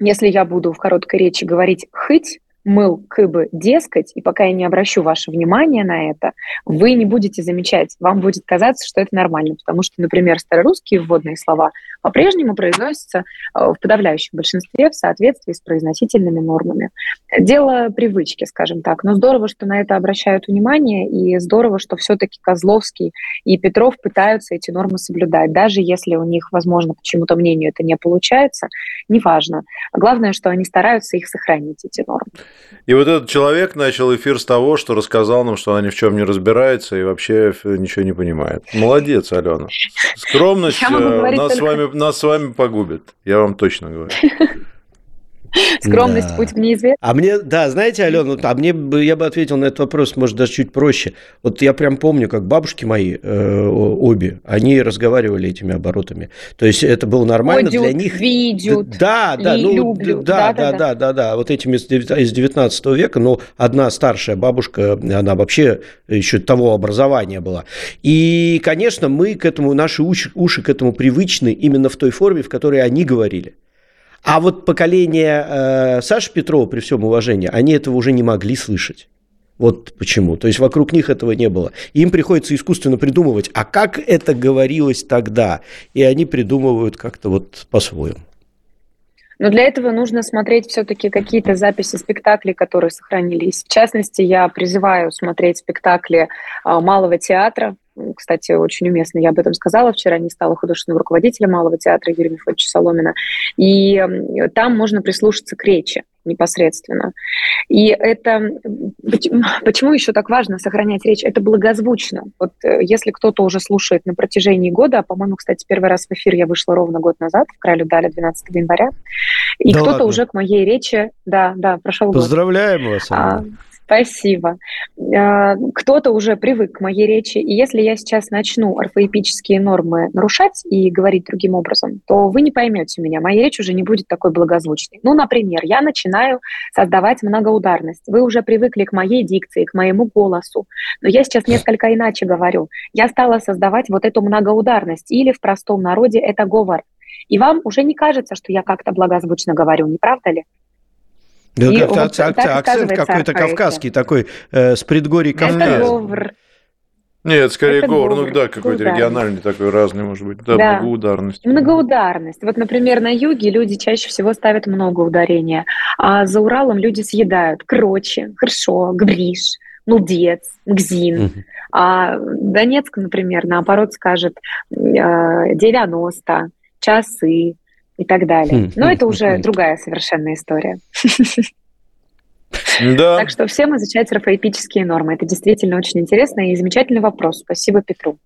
[SPEAKER 7] если я буду в короткой речи говорить «хыть», мыл, кыбы, дескать, и пока я не обращу ваше внимание на это, вы не будете замечать, вам будет казаться, что это нормально, потому что, например, старорусские вводные слова по-прежнему произносятся э, в подавляющем большинстве в соответствии с произносительными нормами. Дело привычки, скажем так, но здорово, что на это обращают внимание, и здорово, что все-таки Козловский и Петров пытаются эти нормы соблюдать, даже если у них, возможно, почему-то мнению это не получается, неважно. Главное, что они стараются их сохранить, эти нормы.
[SPEAKER 4] И вот этот человек начал эфир с того, что рассказал нам, что она ни в чем не разбирается и вообще ничего не понимает. Молодец, Алена. Скромность э, нас, с
[SPEAKER 7] только-
[SPEAKER 4] вами, нас с вами погубит. Я вам точно говорю.
[SPEAKER 7] Скромность
[SPEAKER 2] Да.
[SPEAKER 7] путь в неизвестность.
[SPEAKER 2] А мне, да, знаете, Алена, вот, а мне бы, я бы ответил на этот вопрос, может, даже чуть проще. Вот я прям помню, как бабушки мои, э, обе, они разговаривали этими оборотами. То есть это было нормально
[SPEAKER 7] Ходят,
[SPEAKER 2] для них.
[SPEAKER 7] видят,
[SPEAKER 2] Да, да, ну,
[SPEAKER 7] люблю.
[SPEAKER 2] да, да,
[SPEAKER 7] Да-да-да.
[SPEAKER 2] да, да, да, вот этими из девят- из 19 века, но одна старшая бабушка, она вообще еще того образования была. И, конечно, мы к этому, наши уши, уши к этому привычны именно в той форме, в которой они говорили. А вот поколение э, Саши Петрова, при всем уважении, они этого уже не могли слышать. Вот почему. То есть вокруг них этого не было. Им приходится искусственно придумывать, а как это говорилось тогда? И они придумывают как-то вот по-своему.
[SPEAKER 7] Но для этого нужно смотреть все-таки какие-то записи спектаклей, которые сохранились. В частности, я призываю смотреть спектакли а, Малого театра, кстати, очень уместно, я об этом сказала вчера, не стала художественным руководителем Малого театра Юрия Мефодича Соломина. И там можно прислушаться к речи непосредственно. И это... Почему еще так важно сохранять речь? Это благозвучно. Вот э, если кто-то уже слушает на протяжении года, а, по-моему, кстати, первый раз в эфир я вышла ровно год назад, в Кралю дали 12 января, и да кто-то уже к моей речи... Да, да, прошел
[SPEAKER 2] Поздравляем год. вас. А,
[SPEAKER 7] Спасибо. А, кто-то уже привык к моей речи, и если я сейчас начну орфоэпические нормы нарушать и говорить другим образом, то вы не поймете меня, моя речь уже не будет такой благозвучной. Ну, например, я начинаю создавать многоударность. Вы уже привыкли к моей дикции, к моему голосу, но я сейчас несколько иначе говорю. Я стала создавать вот эту многоударность, или в простом народе это говор. И вам уже не кажется, что я как-то благозвучно говорю, не правда ли?
[SPEAKER 2] Да, и вот акцент, акцент какой-то кавказский такой, э, с предгорий Кавказа.
[SPEAKER 4] Нет, скорее это говор, ну да, какой-то региональный такой разный, может быть, да, да, многоударность.
[SPEAKER 7] Многоударность. Вот, например, на юге люди чаще всего ставят много ударения, а за Уралом люди съедают кроче, хорошо, гвриш, мудец, гзин. Угу. А Донецк, например, наоборот скажет 90, э, часы, и так далее. Хм, Но хм, это уже хм. другая совершенно история. Да. Так что всем изучать орфоэпические нормы. Это действительно очень интересно и замечательный вопрос. Спасибо Петру.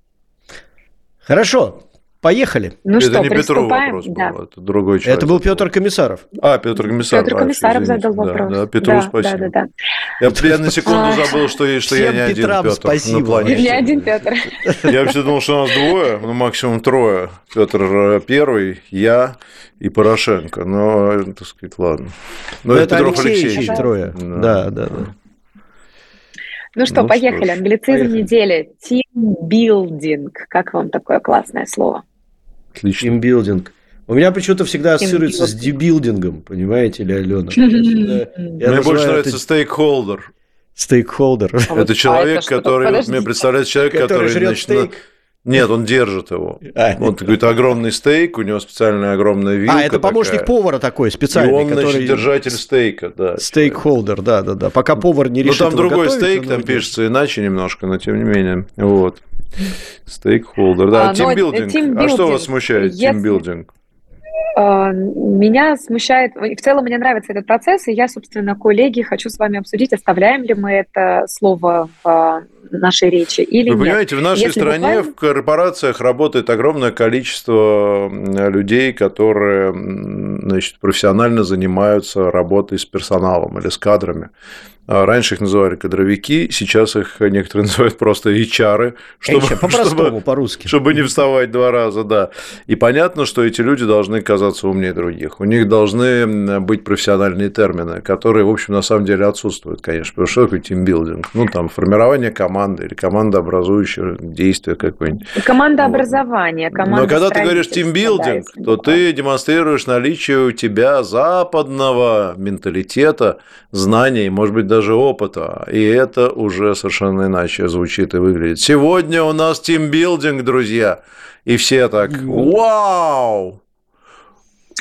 [SPEAKER 2] Хорошо. Поехали.
[SPEAKER 4] Ну это что, не Петров вопрос да. был, это другой человек.
[SPEAKER 2] Это был Петр Комиссаров.
[SPEAKER 4] А, Петр Комиссаров.
[SPEAKER 7] Петр Комиссаров задал вопрос.
[SPEAKER 4] Да, да Петру да, спасибо. Да, да, да. Я, я на секунду а, забыл, что, что я не один Петрам Петр
[SPEAKER 2] спасибо.
[SPEAKER 4] на планете.
[SPEAKER 7] Не один Петр.
[SPEAKER 4] Я вообще думал, что у нас двое, ну максимум трое. Петр э, первый, я и Порошенко. Но, так сказать, ладно.
[SPEAKER 2] Но, Но это, это Петров Алексеевич. Алексеевич трое. Да, да, да.
[SPEAKER 7] Ну что, ну, поехали. Что Англицизм поехали. недели. Тимбилдинг. Как вам такое классное слово?
[SPEAKER 2] Отлично. Тимбилдинг. У меня почему-то всегда ассоциируется с дебилдингом, понимаете ли, Алена? Мне
[SPEAKER 4] больше нравится стейкхолдер.
[SPEAKER 2] Стейкхолдер.
[SPEAKER 4] Это человек, который, мне представляется человек, который, значит, нет, он держит его. А, вот какой-то огромный стейк, у него специальная огромная вилка.
[SPEAKER 2] А, это помощник такая. повара такой специальный. И
[SPEAKER 4] он, который... значит, держатель стейка, да.
[SPEAKER 2] Стейкхолдер, да, да, да. Пока повар не решит
[SPEAKER 4] Ну, там другой готовить, стейк, там пишется иначе немножко, но тем не менее. Вот. Стейкхолдер, да. А, тимбилдинг. А что вас смущает, тимбилдинг?
[SPEAKER 7] А, меня смущает, в целом мне нравится этот процесс, и я, собственно, коллеги, хочу с вами обсудить, оставляем ли мы это слово в а, нашей речи или
[SPEAKER 4] Вы нет. понимаете, в нашей Если стране буквально... в корпорациях работает огромное количество людей, которые значит, профессионально занимаются работой с персоналом или с кадрами. А раньше их называли кадровики, сейчас их некоторые называют просто HR,
[SPEAKER 2] чтобы, чтобы, по-русски.
[SPEAKER 4] чтобы не вставать два раза, да. И понятно, что эти люди должны казаться умнее других. У них должны быть профессиональные термины, которые, в общем, на самом деле отсутствуют, конечно. Потому что такое тимбилдинг? Ну, там, формирование команды или командообразующее действие какое-нибудь.
[SPEAKER 7] Командообразование, вот.
[SPEAKER 4] Но когда ты говоришь тимбилдинг, да, то ты демонстрируешь наличие у тебя западного менталитета, знаний, может быть, даже опыта, и это уже совершенно иначе звучит и выглядит. Сегодня у нас тимбилдинг, друзья, и все так «Вау!»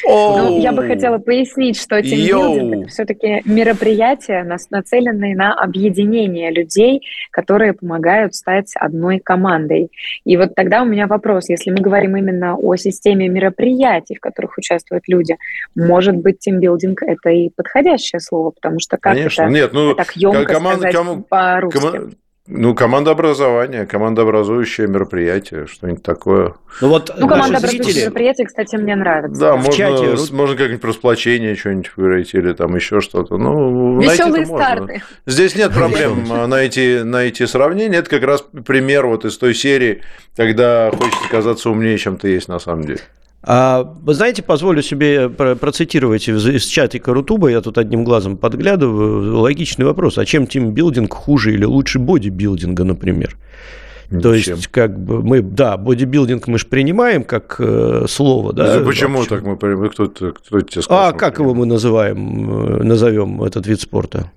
[SPEAKER 7] Ну, я бы хотела пояснить, что тимбилдинг – это все-таки мероприятия, нацеленные на объединение людей, которые помогают стать одной командой. И вот тогда у меня вопрос, если мы говорим именно о системе мероприятий, в которых участвуют люди, может быть, тимбилдинг – это и подходящее слово, потому что как Конечно. это
[SPEAKER 4] Нет, ну,
[SPEAKER 7] так емко команда, сказать ком... по-русски?
[SPEAKER 4] Ну, командообразование, командообразующее мероприятие, что-нибудь такое.
[SPEAKER 7] Ну, вот ну командообразующее мероприятие, кстати, мне нравится.
[SPEAKER 4] Да, можно, чате... можно как-нибудь про сплочение что-нибудь говорить или там еще что-то. Ну,
[SPEAKER 7] Веселые старты. Можно.
[SPEAKER 4] Здесь нет проблем найти, найти сравнение. Это как раз пример вот из той серии, когда хочется казаться умнее, чем ты есть на самом деле.
[SPEAKER 2] А, вы знаете, позволю себе процитировать из чатика Рутуба, я тут одним глазом подглядываю, логичный вопрос, а чем тимбилдинг хуже или лучше бодибилдинга, например? Ничем. То есть, как бы мы, да, бодибилдинг мы же принимаем как э, слово, да.
[SPEAKER 4] Ну, почему так мы принимаем? Кто, кто тебе сказал?
[SPEAKER 2] А как его мы называем, э, назовем этот вид спорта?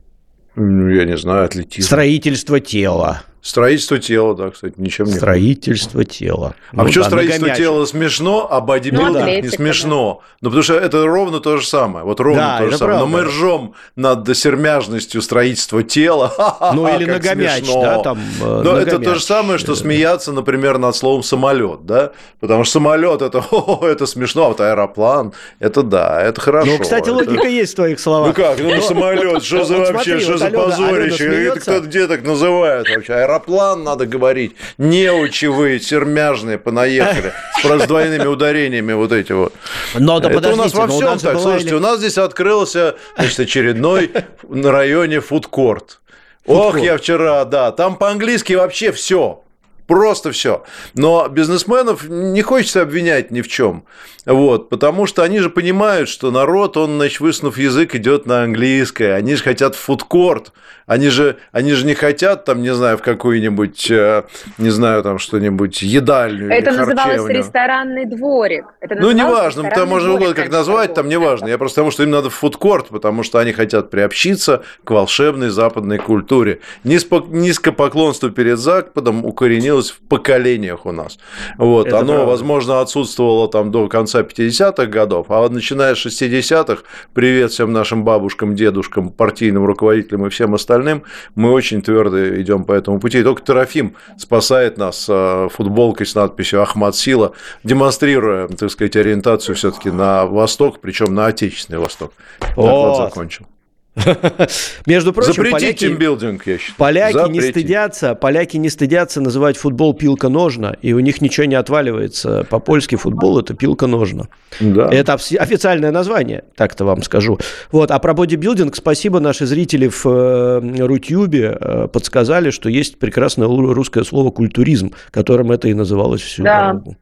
[SPEAKER 4] Ну, я не знаю, атлетизм.
[SPEAKER 2] Строительство тела.
[SPEAKER 4] Строительство тела, да, кстати, ничем не
[SPEAKER 2] Строительство тела.
[SPEAKER 4] А ну, почему да, строительство тела смешно, а бодибилдинг ну, да. не смешно? Ну, потому что это ровно то же самое. Вот ровно да, то же самое. Правда. Но мы ржем над сермяжностью строительства тела.
[SPEAKER 2] Ну, или ногомяч, смешно. да, там.
[SPEAKER 4] Э, Но это то же самое, что смеяться, например, над словом самолет, да? Потому что самолет это, это смешно, а вот аэроплан, это да, это хорошо. Ну,
[SPEAKER 2] кстати, логика есть в твоих словах.
[SPEAKER 4] Ну как, ну самолет, что за вообще, что за позорище? Это кто где так называет вообще? Аэроплан надо говорить. Неучи вы, сермяжные, понаехали. С двойными ударениями вот эти вот.
[SPEAKER 2] Но, да
[SPEAKER 4] Это у нас во всем так. Слушайте, или... у нас здесь открылся значит, очередной на районе фудкорт. Ох, я вчера, да, там по-английски вообще все. Просто все. Но бизнесменов не хочется обвинять ни в чем. Вот, потому что они же понимают, что народ, он, значит, высунув язык, идет на английское. Они же хотят фудкорт. Они же, они же не хотят, там, не знаю, в какую-нибудь, э, не знаю, там что-нибудь, едальню
[SPEAKER 7] Это называлось ресторанный дворик. Это
[SPEAKER 4] ну, неважно, там можно угодно как назвать, там неважно. Я просто потому, что им надо фудкорт, потому что они хотят приобщиться к волшебной западной культуре. Низкопоклонство перед Западом укоренилось в поколениях у нас. Вот, Это оно, правда. возможно, отсутствовало там до конца 50-х годов, а начиная с 60-х, привет всем нашим бабушкам, дедушкам, партийным руководителям и всем остальным, остальным мы очень твердо идем по этому пути. И только Терафим спасает нас э, футболкой с надписью «Ахмад Сила», демонстрируя, так сказать, ориентацию все-таки на Восток, причем на отечественный Восток. Так вот закончил.
[SPEAKER 2] Между прочим,
[SPEAKER 4] Запретить поляки, тимбилдинг, я считаю.
[SPEAKER 2] Поляки Запретить. не стыдятся, поляки не стыдятся называть футбол пилка-ножна, и у них ничего не отваливается. По-польски футбол – это пилка-ножна. Да. Это официальное название, так-то вам скажу. Вот. А про бодибилдинг спасибо наши зрители в э, Рутюбе э, подсказали, что есть прекрасное русское слово «культуризм», которым это и называлось всю да. дорогу.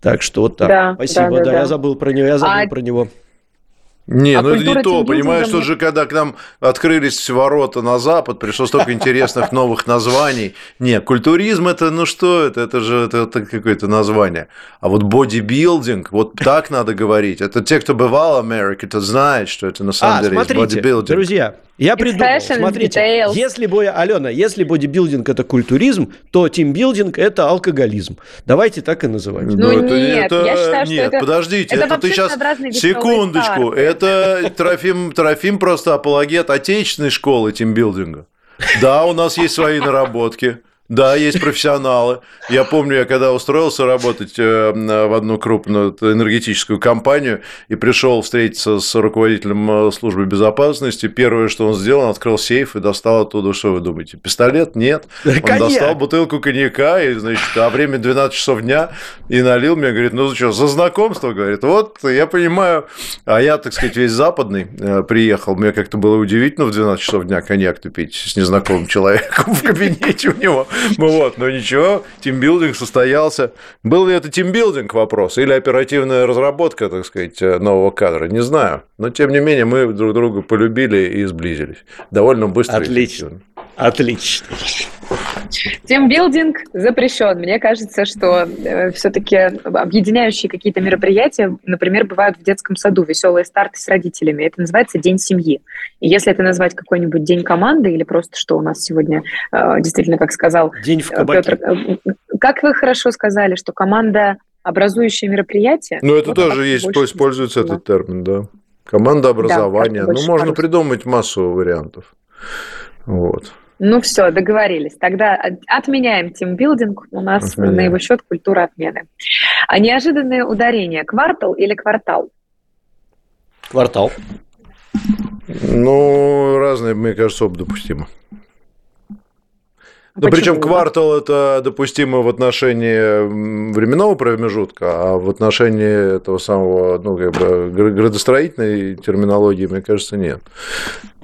[SPEAKER 2] Так что вот так. Да, Спасибо. Да, да, да, да, я забыл про него. Я забыл а... про него.
[SPEAKER 4] Не, а ну это не то, понимаешь, тут же, когда к нам открылись ворота на Запад, пришло столько интересных новых названий. Не, культуризм это, ну что это, это же это, это какое-то название. А вот бодибилдинг, вот так надо говорить. Это те, кто бывал в Америке, то знает, что это на самом а, деле
[SPEAKER 2] смотрите, бодибилдинг. друзья, я придумал, смотрите, если бы, Алена, если бодибилдинг это культуризм, то тимбилдинг это алкоголизм. Давайте так и называть.
[SPEAKER 7] Ну, ну это, нет, это, я считаю, нет, что это,
[SPEAKER 4] подождите, это, это ты сейчас, секундочку, это Трофим, Трофим просто апологет отечественной школы тимбилдинга. Да, у нас есть свои наработки. Да, есть профессионалы. Я помню, я когда устроился работать э, в одну крупную энергетическую компанию и пришел встретиться с руководителем э, службы безопасности, первое, что он сделал, он открыл сейф и достал оттуда, что вы думаете, пистолет? Нет. Он достал бутылку коньяка, и, значит, а время 12 часов дня, и налил мне, говорит, ну что, за знакомство, говорит, вот, я понимаю, а я, так сказать, весь западный э, приехал, мне как-то было удивительно в 12 часов дня коньяк-то пить с незнакомым человеком в кабинете у него. Вот, но ничего, тимбилдинг состоялся. Был ли это тимбилдинг вопрос или оперативная разработка, так сказать, нового кадра, не знаю. Но, тем не менее, мы друг друга полюбили и сблизились. Довольно быстро.
[SPEAKER 2] Отлично. Отлично.
[SPEAKER 7] Тимбилдинг запрещен. Мне кажется, что э, все-таки объединяющие какие-то мероприятия, например, бывают в детском саду, веселые старты с родителями. Это называется День семьи. И если это назвать какой-нибудь День команды или просто что у нас сегодня, э, действительно, как сказал
[SPEAKER 2] День в Петр,
[SPEAKER 7] э, как вы хорошо сказали, что команда образующее мероприятие.
[SPEAKER 4] Ну, это вот тоже есть, то используется этот термин, да. Команда образования. Да, ну, можно придумать массу вариантов. Вот.
[SPEAKER 7] Ну все, договорились. Тогда отменяем тимбилдинг. У нас Отменяем. на его счет культура отмены. А неожиданное ударение. Квартал или квартал?
[SPEAKER 2] Квартал.
[SPEAKER 4] Ну, разные, мне кажется, оба допустимо. Но причем квартал это допустимо в отношении временного промежутка, а в отношении этого самого, ну, как бы градостроительной терминологии, мне кажется, нет.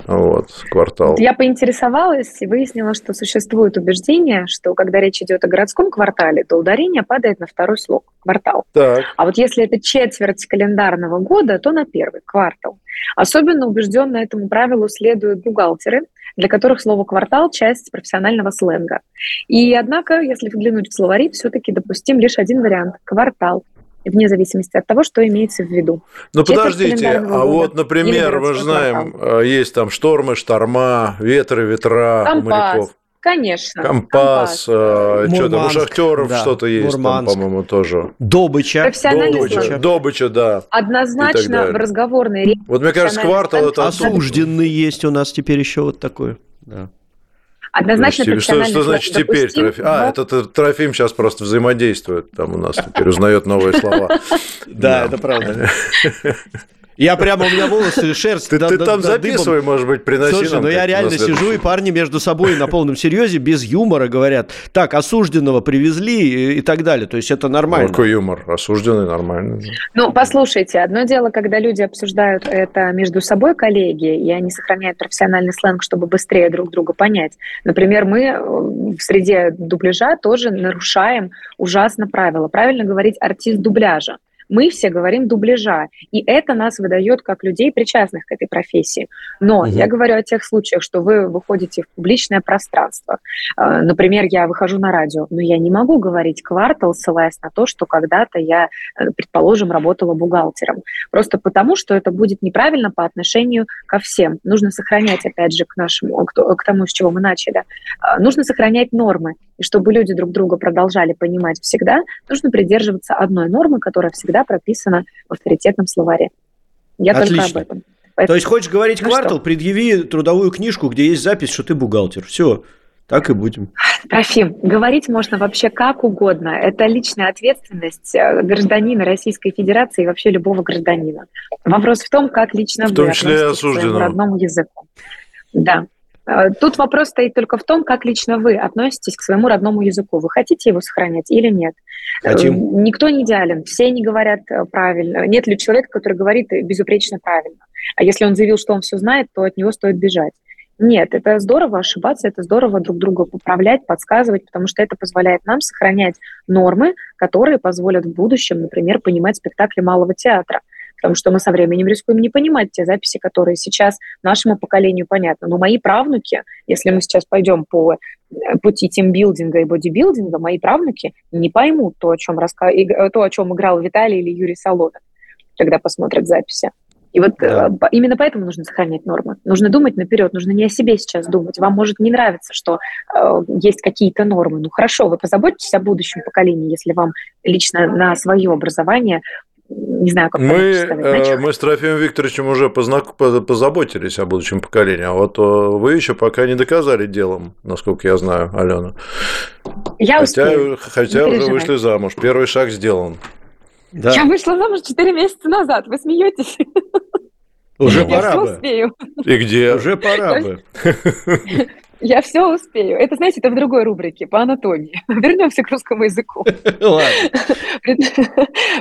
[SPEAKER 4] Вот, квартал.
[SPEAKER 7] Я поинтересовалась и выяснила, что существует убеждение, что когда речь идет о городском квартале, то ударение падает на второй слог – квартал.
[SPEAKER 4] Так.
[SPEAKER 7] А вот если это четверть календарного года, то на первый – квартал. Особенно убежденно этому правилу следуют бухгалтеры, для которых слово «квартал» – часть профессионального сленга. И, однако, если взглянуть в словари, все-таки допустим лишь один вариант – «квартал», вне зависимости от того, что имеется в виду.
[SPEAKER 4] Ну, подождите, а вот, например, мы знаем, квартал. Э, есть там штормы, шторма, ветры, ветра
[SPEAKER 7] Компас. моряков. Конечно.
[SPEAKER 4] Компас, э, что там, у шахтеров да. что-то есть Мурманск. там, по-моему, тоже.
[SPEAKER 2] Добыча.
[SPEAKER 4] Добыча, добыча, да.
[SPEAKER 7] Однозначно в разговорной речи.
[SPEAKER 4] Вот мне кажется, квартал это...
[SPEAKER 2] Осужденный есть у нас теперь еще вот такой. Да.
[SPEAKER 7] Однозначно
[SPEAKER 4] Значит, что, что значит теперь Трофим? А, это Трофим сейчас просто взаимодействует там у нас, теперь узнает новые слова.
[SPEAKER 2] Да, это правда. Я прямо, у меня волосы, шерсть.
[SPEAKER 4] Ты, да, ты да, там да, записывай, дыбом. может быть, приноси
[SPEAKER 2] Слушай,
[SPEAKER 4] нам.
[SPEAKER 2] ну я реально сижу, и парни между собой на полном серьезе, без юмора говорят, так, осужденного привезли и, и так далее. То есть это нормально.
[SPEAKER 4] Какой юмор? Осужденный нормально.
[SPEAKER 7] Ну, послушайте, одно дело, когда люди обсуждают это между собой, коллеги, и они сохраняют профессиональный сленг, чтобы быстрее друг друга понять. Например, мы э, в среде дубляжа тоже нарушаем ужасно правила. Правильно говорить артист дубляжа мы все говорим дубляжа, и это нас выдает как людей, причастных к этой профессии. Но угу. я говорю о тех случаях, что вы выходите в публичное пространство. А, например, я выхожу на радио, но я не могу говорить квартал, ссылаясь на то, что когда-то я, э, предположим, работала бухгалтером. Просто потому, что это будет неправильно по отношению ко всем. Нужно сохранять, опять же, к нашему, к тому, с чего мы начали. А, нужно сохранять нормы. И чтобы люди друг друга продолжали понимать всегда, нужно придерживаться одной нормы, которая всегда прописана в авторитетном словаре. Я Отлично. только об этом.
[SPEAKER 2] Поэтому... То есть хочешь говорить ну квартал, что? предъяви трудовую книжку, где есть запись, что ты бухгалтер. Все. Так и будем.
[SPEAKER 7] Трофим, говорить можно вообще как угодно. Это личная ответственность э, гражданина Российской Федерации и вообще любого гражданина. Вопрос в том, как лично
[SPEAKER 4] в том числе к своему
[SPEAKER 7] родному языку. Да. Э, тут вопрос стоит только в том, как лично вы относитесь к своему родному языку. Вы хотите его сохранять или нет?
[SPEAKER 2] Хотим.
[SPEAKER 7] Э, никто не идеален, все не говорят э, правильно. Нет ли человека, который говорит безупречно правильно? А если он заявил, что он все знает, то от него стоит бежать. Нет, это здорово ошибаться, это здорово друг друга поправлять, подсказывать, потому что это позволяет нам сохранять нормы, которые позволят в будущем, например, понимать спектакли малого театра потому что мы со временем рискуем не понимать те записи, которые сейчас нашему поколению понятны. Но мои правнуки, если мы сейчас пойдем по э, пути тимбилдинга и бодибилдинга, мои правнуки не поймут то, о чем, раска... то, о чем играл Виталий или Юрий Солодов, когда посмотрят записи. И вот да. э, именно поэтому нужно сохранять нормы. Нужно думать наперед, нужно не о себе сейчас думать. Вам может не нравиться, что э, есть какие-то нормы. Ну хорошо, вы позаботитесь о будущем поколении, если вам лично на свое образование не знаю, как
[SPEAKER 4] мы, э, мы с Трофимом Викторовичем уже познак... позаботились о будущем поколении, а вот э, вы еще пока не доказали делом, насколько я знаю, Алена.
[SPEAKER 7] Я
[SPEAKER 4] хотя
[SPEAKER 7] успею.
[SPEAKER 4] хотя уже вышли замуж, первый шаг сделан.
[SPEAKER 7] Да. Я вышла замуж 4 месяца назад, вы смеетесь?
[SPEAKER 2] Уже пора бы.
[SPEAKER 7] успею.
[SPEAKER 4] И где?
[SPEAKER 2] Уже пора бы.
[SPEAKER 7] Я все успею. Это, знаете, это в другой рубрике, по анатомии. Вернемся к русскому языку.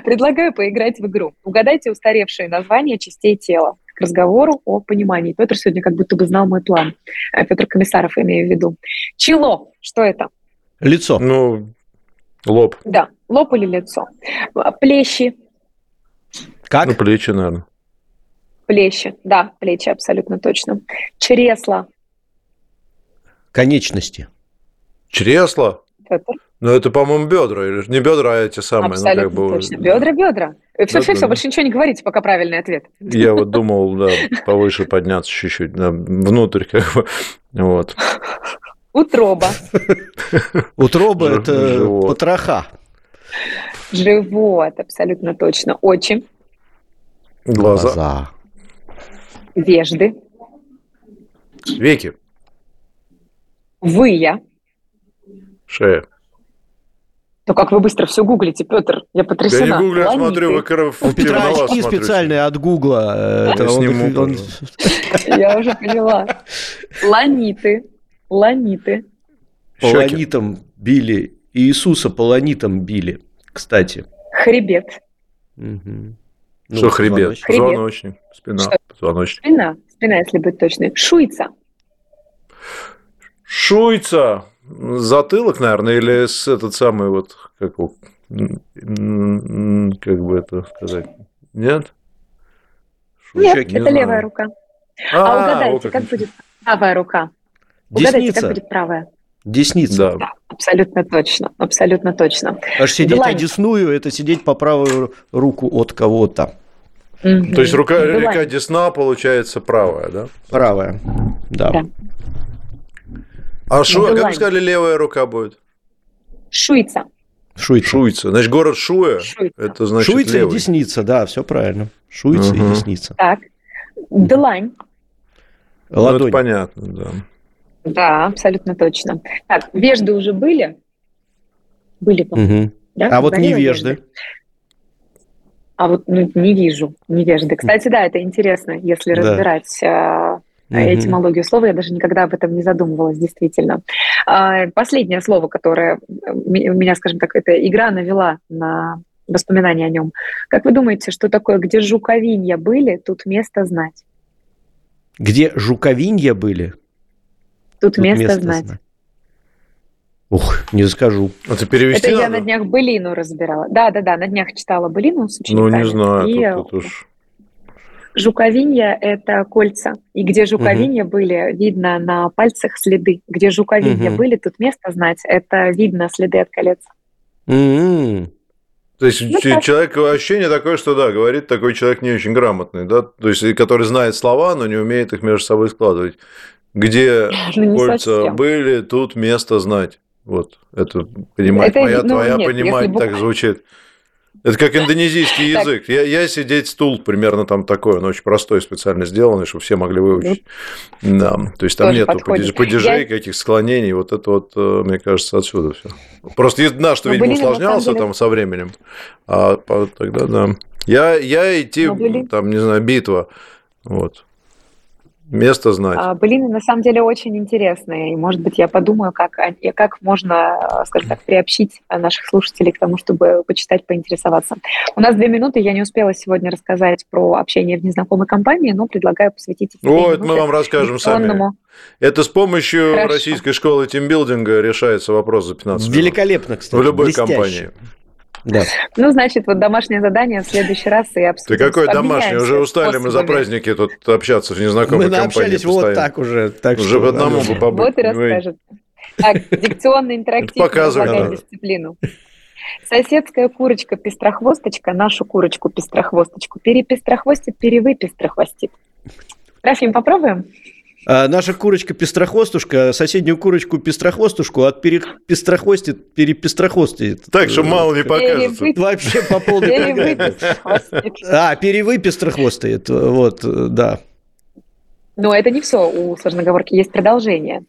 [SPEAKER 7] Предлагаю поиграть в игру. Угадайте устаревшие названия частей тела. К разговору о понимании. Петр сегодня как будто бы знал мой план. Э, Петр Комиссаров имею в виду. Чело. Что это?
[SPEAKER 2] Лицо.
[SPEAKER 4] Ну, лоб.
[SPEAKER 7] Да, лоб или лицо. Плещи.
[SPEAKER 2] Как?
[SPEAKER 4] Ну, плечи, наверное.
[SPEAKER 7] Плечи, да, плечи, абсолютно точно. Чресло
[SPEAKER 2] конечности.
[SPEAKER 4] Чресло? Это? Ну, это, по-моему, бедра. Не бедра, а эти самые.
[SPEAKER 7] Абсолютно
[SPEAKER 4] ну, как бы...
[SPEAKER 7] точно. Бедра, бедра. Все, все, все, больше ничего не говорите, пока правильный ответ.
[SPEAKER 4] Я вот думал, да, повыше подняться чуть-чуть, да, внутрь, как бы, вот.
[SPEAKER 7] Утроба.
[SPEAKER 2] Утроба – это потроха.
[SPEAKER 7] Живот, абсолютно точно. Очи.
[SPEAKER 4] Глаза.
[SPEAKER 7] Вежды.
[SPEAKER 4] Веки.
[SPEAKER 7] Вы я.
[SPEAKER 4] Шея.
[SPEAKER 7] Ну как вы быстро все гуглите, Петр? Я потрясена.
[SPEAKER 4] Я не гуглю, я смотрю, вы коров...
[SPEAKER 2] У Петра очки специальные от Гугла.
[SPEAKER 4] Я сниму, он...
[SPEAKER 7] Я уже поняла. Ланиты. Ланиты.
[SPEAKER 2] Полонитом били. Иисуса полонитом били, кстати.
[SPEAKER 7] Хребет.
[SPEAKER 4] Угу. Что хребет? Позвоночник. Спина. Позвоночник.
[SPEAKER 7] Спина. Спина, если быть точной. Шуйца.
[SPEAKER 4] Шуйца. Затылок, наверное, или с этот самый вот, как, как бы это сказать? Нет?
[SPEAKER 7] Шуйчак, Нет, не это знаю. левая рука. А, а угадайте, как, как будет правая рука?
[SPEAKER 2] Десница.
[SPEAKER 7] Угадайте, как будет правая?
[SPEAKER 2] Десница.
[SPEAKER 7] Да. да, абсолютно точно, абсолютно точно.
[SPEAKER 2] Аж сидеть Длань. одесную – это сидеть по правую руку от кого-то.
[SPEAKER 4] Mm-hmm. То есть рука, река Десна получается правая, да?
[SPEAKER 2] Правая, да. да.
[SPEAKER 4] А шу, как вы сказали, левая рука будет?
[SPEAKER 7] Шуйца.
[SPEAKER 2] Шуйца.
[SPEAKER 4] Шуйца. Значит, город Шуя, Шуйца. это значит
[SPEAKER 2] Шуйца
[SPEAKER 4] левый.
[SPEAKER 2] и Десница, да, все правильно. Шуйца угу. и Десница.
[SPEAKER 7] Так. Длань.
[SPEAKER 4] Ладонь. Ну, это понятно, да.
[SPEAKER 7] Да, абсолютно точно. Так, вежды уже были? Были,
[SPEAKER 2] угу. да? А вот невежды? Вежды?
[SPEAKER 7] А вот ну, не вижу невежды. Кстати, да, это интересно, если да. разбирать э, этимологию слова. Я даже никогда об этом не задумывалась, действительно. Э, последнее слово, которое меня, скажем так, эта игра навела на воспоминания о нем. Как вы думаете, что такое, где жуковинья были, тут место знать?
[SPEAKER 2] Где жуковинья были?
[SPEAKER 7] Тут, тут место, место знать. знать.
[SPEAKER 2] Ух, не скажу.
[SPEAKER 4] Это перевести
[SPEAKER 7] Это
[SPEAKER 4] надо?
[SPEAKER 7] я на днях былину разбирала. Да, да, да, на днях читала былину с
[SPEAKER 4] учениками. Ну, не знаю, и... тут, тут уж...
[SPEAKER 7] Жуковинья – это кольца. И где жуковинья угу. были, видно на пальцах следы. Где жуковинья угу. были, тут место знать. Это видно следы от колец.
[SPEAKER 2] Угу.
[SPEAKER 4] То есть ну, человек ощущение такое, что да, говорит такой человек не очень грамотный, да, то есть который знает слова, но не умеет их между собой складывать. Где ну, кольца совсем. были, тут место знать. Вот, это понимать, это, моя, ну, твоя нет, понимать так звучит. Это как индонезийский язык. Я, я сидеть стул примерно там такой, он очень простой, специально сделанный, чтобы все могли выучить. Ну, да, то есть там подходит. падежей, я... каких склонений, вот это вот, э, мне кажется, отсюда все. Просто едно, что, Но видимо, усложнялся деле... там со временем, а тогда, да. Я, я идти, там, не знаю, битва, вот. Место знать. А,
[SPEAKER 7] блины на самом деле очень интересные. И, может быть, я подумаю, как, как можно, э, скажем так, приобщить наших слушателей к тому, чтобы почитать, поинтересоваться. У нас две минуты. Я не успела сегодня рассказать про общение в незнакомой компании, но предлагаю посвятить эти
[SPEAKER 4] Вот, мы вам расскажем сами. Это с помощью Хорошо. российской школы тимбилдинга решается вопрос за 15
[SPEAKER 2] минут. Великолепно, кстати.
[SPEAKER 4] В любой блестяще. компании.
[SPEAKER 7] Да. Ну, значит, вот домашнее задание в следующий раз и обсудим.
[SPEAKER 4] Ты какой домашний? Уже устали мы за праздники тут общаться в незнакомой мы компании. Мы общались
[SPEAKER 2] вот так уже. Так
[SPEAKER 4] уже в одному бы побыть.
[SPEAKER 7] Вот и расскажет. Так, дикционный интерактив предлагает дисциплину. Соседская курочка-пестрохвосточка нашу курочку-пестрохвосточку перепестрохвостит, перевыпестрохвостит. Трофим, попробуем?
[SPEAKER 2] А наша курочка-пестрохвостушка соседнюю курочку-пестрохвостушку от перепестрохвостит, перепестрохвостит.
[SPEAKER 4] Так, что мало не покажется.
[SPEAKER 2] Вообще по полной программе. А, перевыпестрохвостает, вот, да.
[SPEAKER 7] Но это не все. У сложноговорки есть продолжение.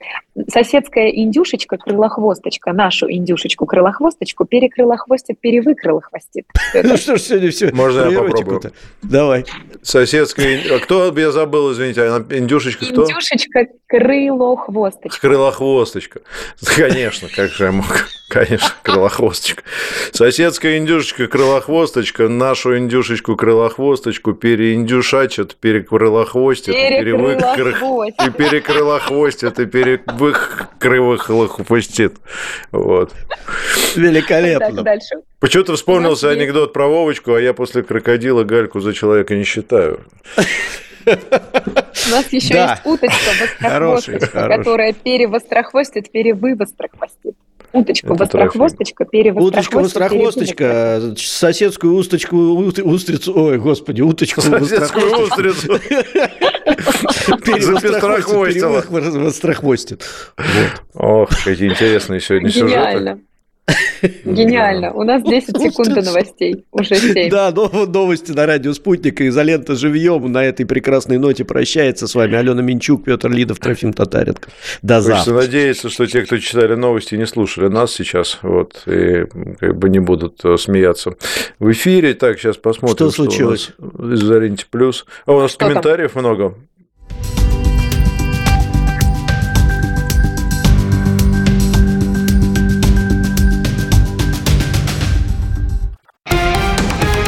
[SPEAKER 7] Соседская индюшечка, крылохвосточка, нашу индюшечку, крылохвосточку, перекрылохвостит, перевыкрылохвостит.
[SPEAKER 2] Ну что ж, сегодня все.
[SPEAKER 4] Можно я попробую?
[SPEAKER 2] Давай.
[SPEAKER 4] Соседская... А кто, я забыл, извините, а индюшечка кто?
[SPEAKER 7] Индюшечка, крылохвосточка.
[SPEAKER 4] Крылохвосточка. Конечно, как же я мог... Конечно, крылохвосточка. Соседская индюшечка, крылохвосточка, нашу индюшечку, крылохвосточку переиндюшачат, перекрылохвостят, перевык... и перекрылохвостят, и перекрылохвостит. Вот.
[SPEAKER 2] Великолепно.
[SPEAKER 7] Так, дальше.
[SPEAKER 4] Почему-то вспомнился анекдот про Вовочку, а я после крокодила гальку за человека не считаю.
[SPEAKER 7] У нас еще есть уточка, которая перевострохвостит, перевывострохвостит. Уточка, вострохвосточка, перевострохвосточка.
[SPEAKER 2] Уточка, вострохвосточка, соседскую усточку, устрицу, ой, господи, уточку,
[SPEAKER 4] соседскую устрицу.
[SPEAKER 2] Вострохвостит.
[SPEAKER 4] Ох, какие интересные сегодня сюжеты.
[SPEAKER 7] Гениально. Гениально. У нас 10 секунд до новостей. Уже 7.
[SPEAKER 2] Да, новости на радио «Спутник» и «Изолента живьем». На этой прекрасной ноте прощается с вами Алена Минчук, Петр Лидов, Трофим Татаренко. До завтра.
[SPEAKER 4] Хочется надеяться, что те, кто читали новости, не слушали нас сейчас, вот, и как бы не будут э, смеяться в эфире. Так, сейчас посмотрим,
[SPEAKER 2] что случилось.
[SPEAKER 4] Что у нас «Изоленте плюс». А у нас что комментариев там? много.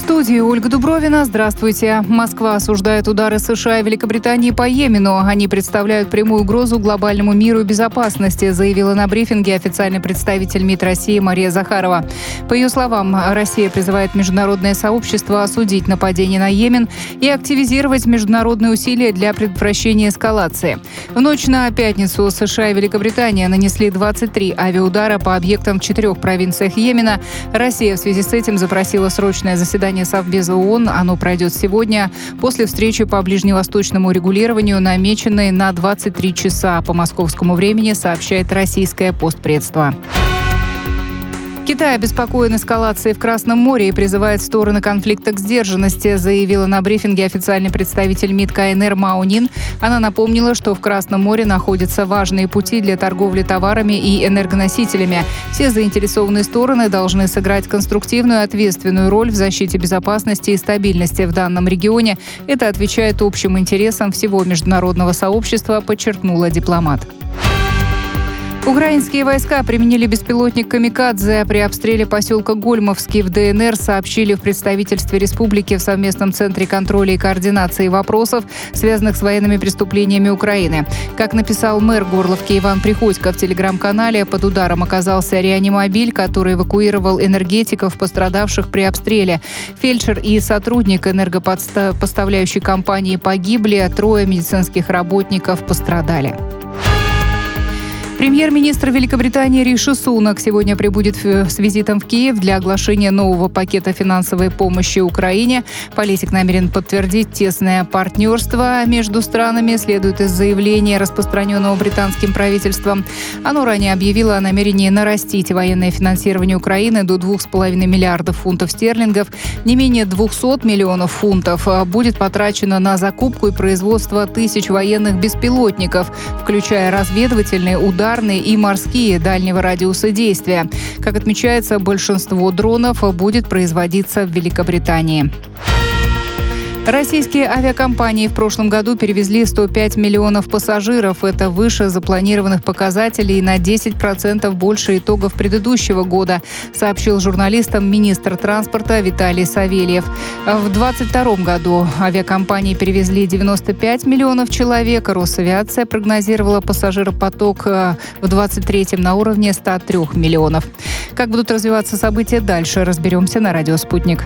[SPEAKER 6] студии Ольга Дубровина. Здравствуйте. Москва осуждает удары США и Великобритании по Йемену. Они представляют прямую угрозу глобальному миру и безопасности, заявила на брифинге официальный представитель МИД России Мария Захарова. По ее словам, Россия призывает международное сообщество осудить нападение на Йемен и активизировать международные усилия для предотвращения эскалации. В ночь на пятницу США и Великобритания нанесли 23 авиаудара по объектам в четырех провинциях Йемена. Россия в связи с этим запросила срочное заседание заседание Совбеза ООН. Оно пройдет сегодня после встречи по ближневосточному регулированию, намеченной на 23 часа по московскому времени, сообщает российское постпредство. Китай обеспокоен эскалацией в Красном море и призывает стороны конфликта к сдержанности, заявила на брифинге официальный представитель МИД КНР Маунин. Она напомнила, что в Красном море находятся важные пути для торговли товарами и энергоносителями. Все заинтересованные стороны должны сыграть конструктивную и ответственную роль в защите безопасности и стабильности в данном регионе. Это отвечает общим интересам всего международного сообщества, подчеркнула дипломат. Украинские войска применили беспилотник «Камикадзе» при обстреле поселка Гольмовский в ДНР, сообщили в представительстве республики в совместном центре контроля и координации вопросов, связанных с военными преступлениями Украины. Как написал мэр Горловки Иван Приходько в телеграм-канале, под ударом оказался реанимобиль, который эвакуировал энергетиков, пострадавших при обстреле. Фельдшер и сотрудник энергопоставляющей компании погибли, трое медицинских работников пострадали. Премьер-министр Великобритании Риши Сунак сегодня прибудет с визитом в Киев для оглашения нового пакета финансовой помощи Украине. Политик намерен подтвердить тесное партнерство между странами, следует из заявления, распространенного британским правительством. Оно ранее объявило о намерении нарастить военное финансирование Украины до 2,5 миллиардов фунтов стерлингов. Не менее 200 миллионов фунтов будет потрачено на закупку и производство тысяч военных беспилотников, включая разведывательные, удары ударные и морские дальнего радиуса действия. Как отмечается, большинство дронов будет производиться в Великобритании. Российские авиакомпании в прошлом году перевезли 105 миллионов пассажиров. Это выше запланированных показателей и на 10% больше итогов предыдущего года, сообщил журналистам министр транспорта Виталий Савельев. В 2022 году авиакомпании перевезли 95 миллионов человек. Росавиация прогнозировала пассажиропоток э, в 2023 на уровне 103 миллионов. Как будут развиваться события дальше, разберемся на радио «Спутник».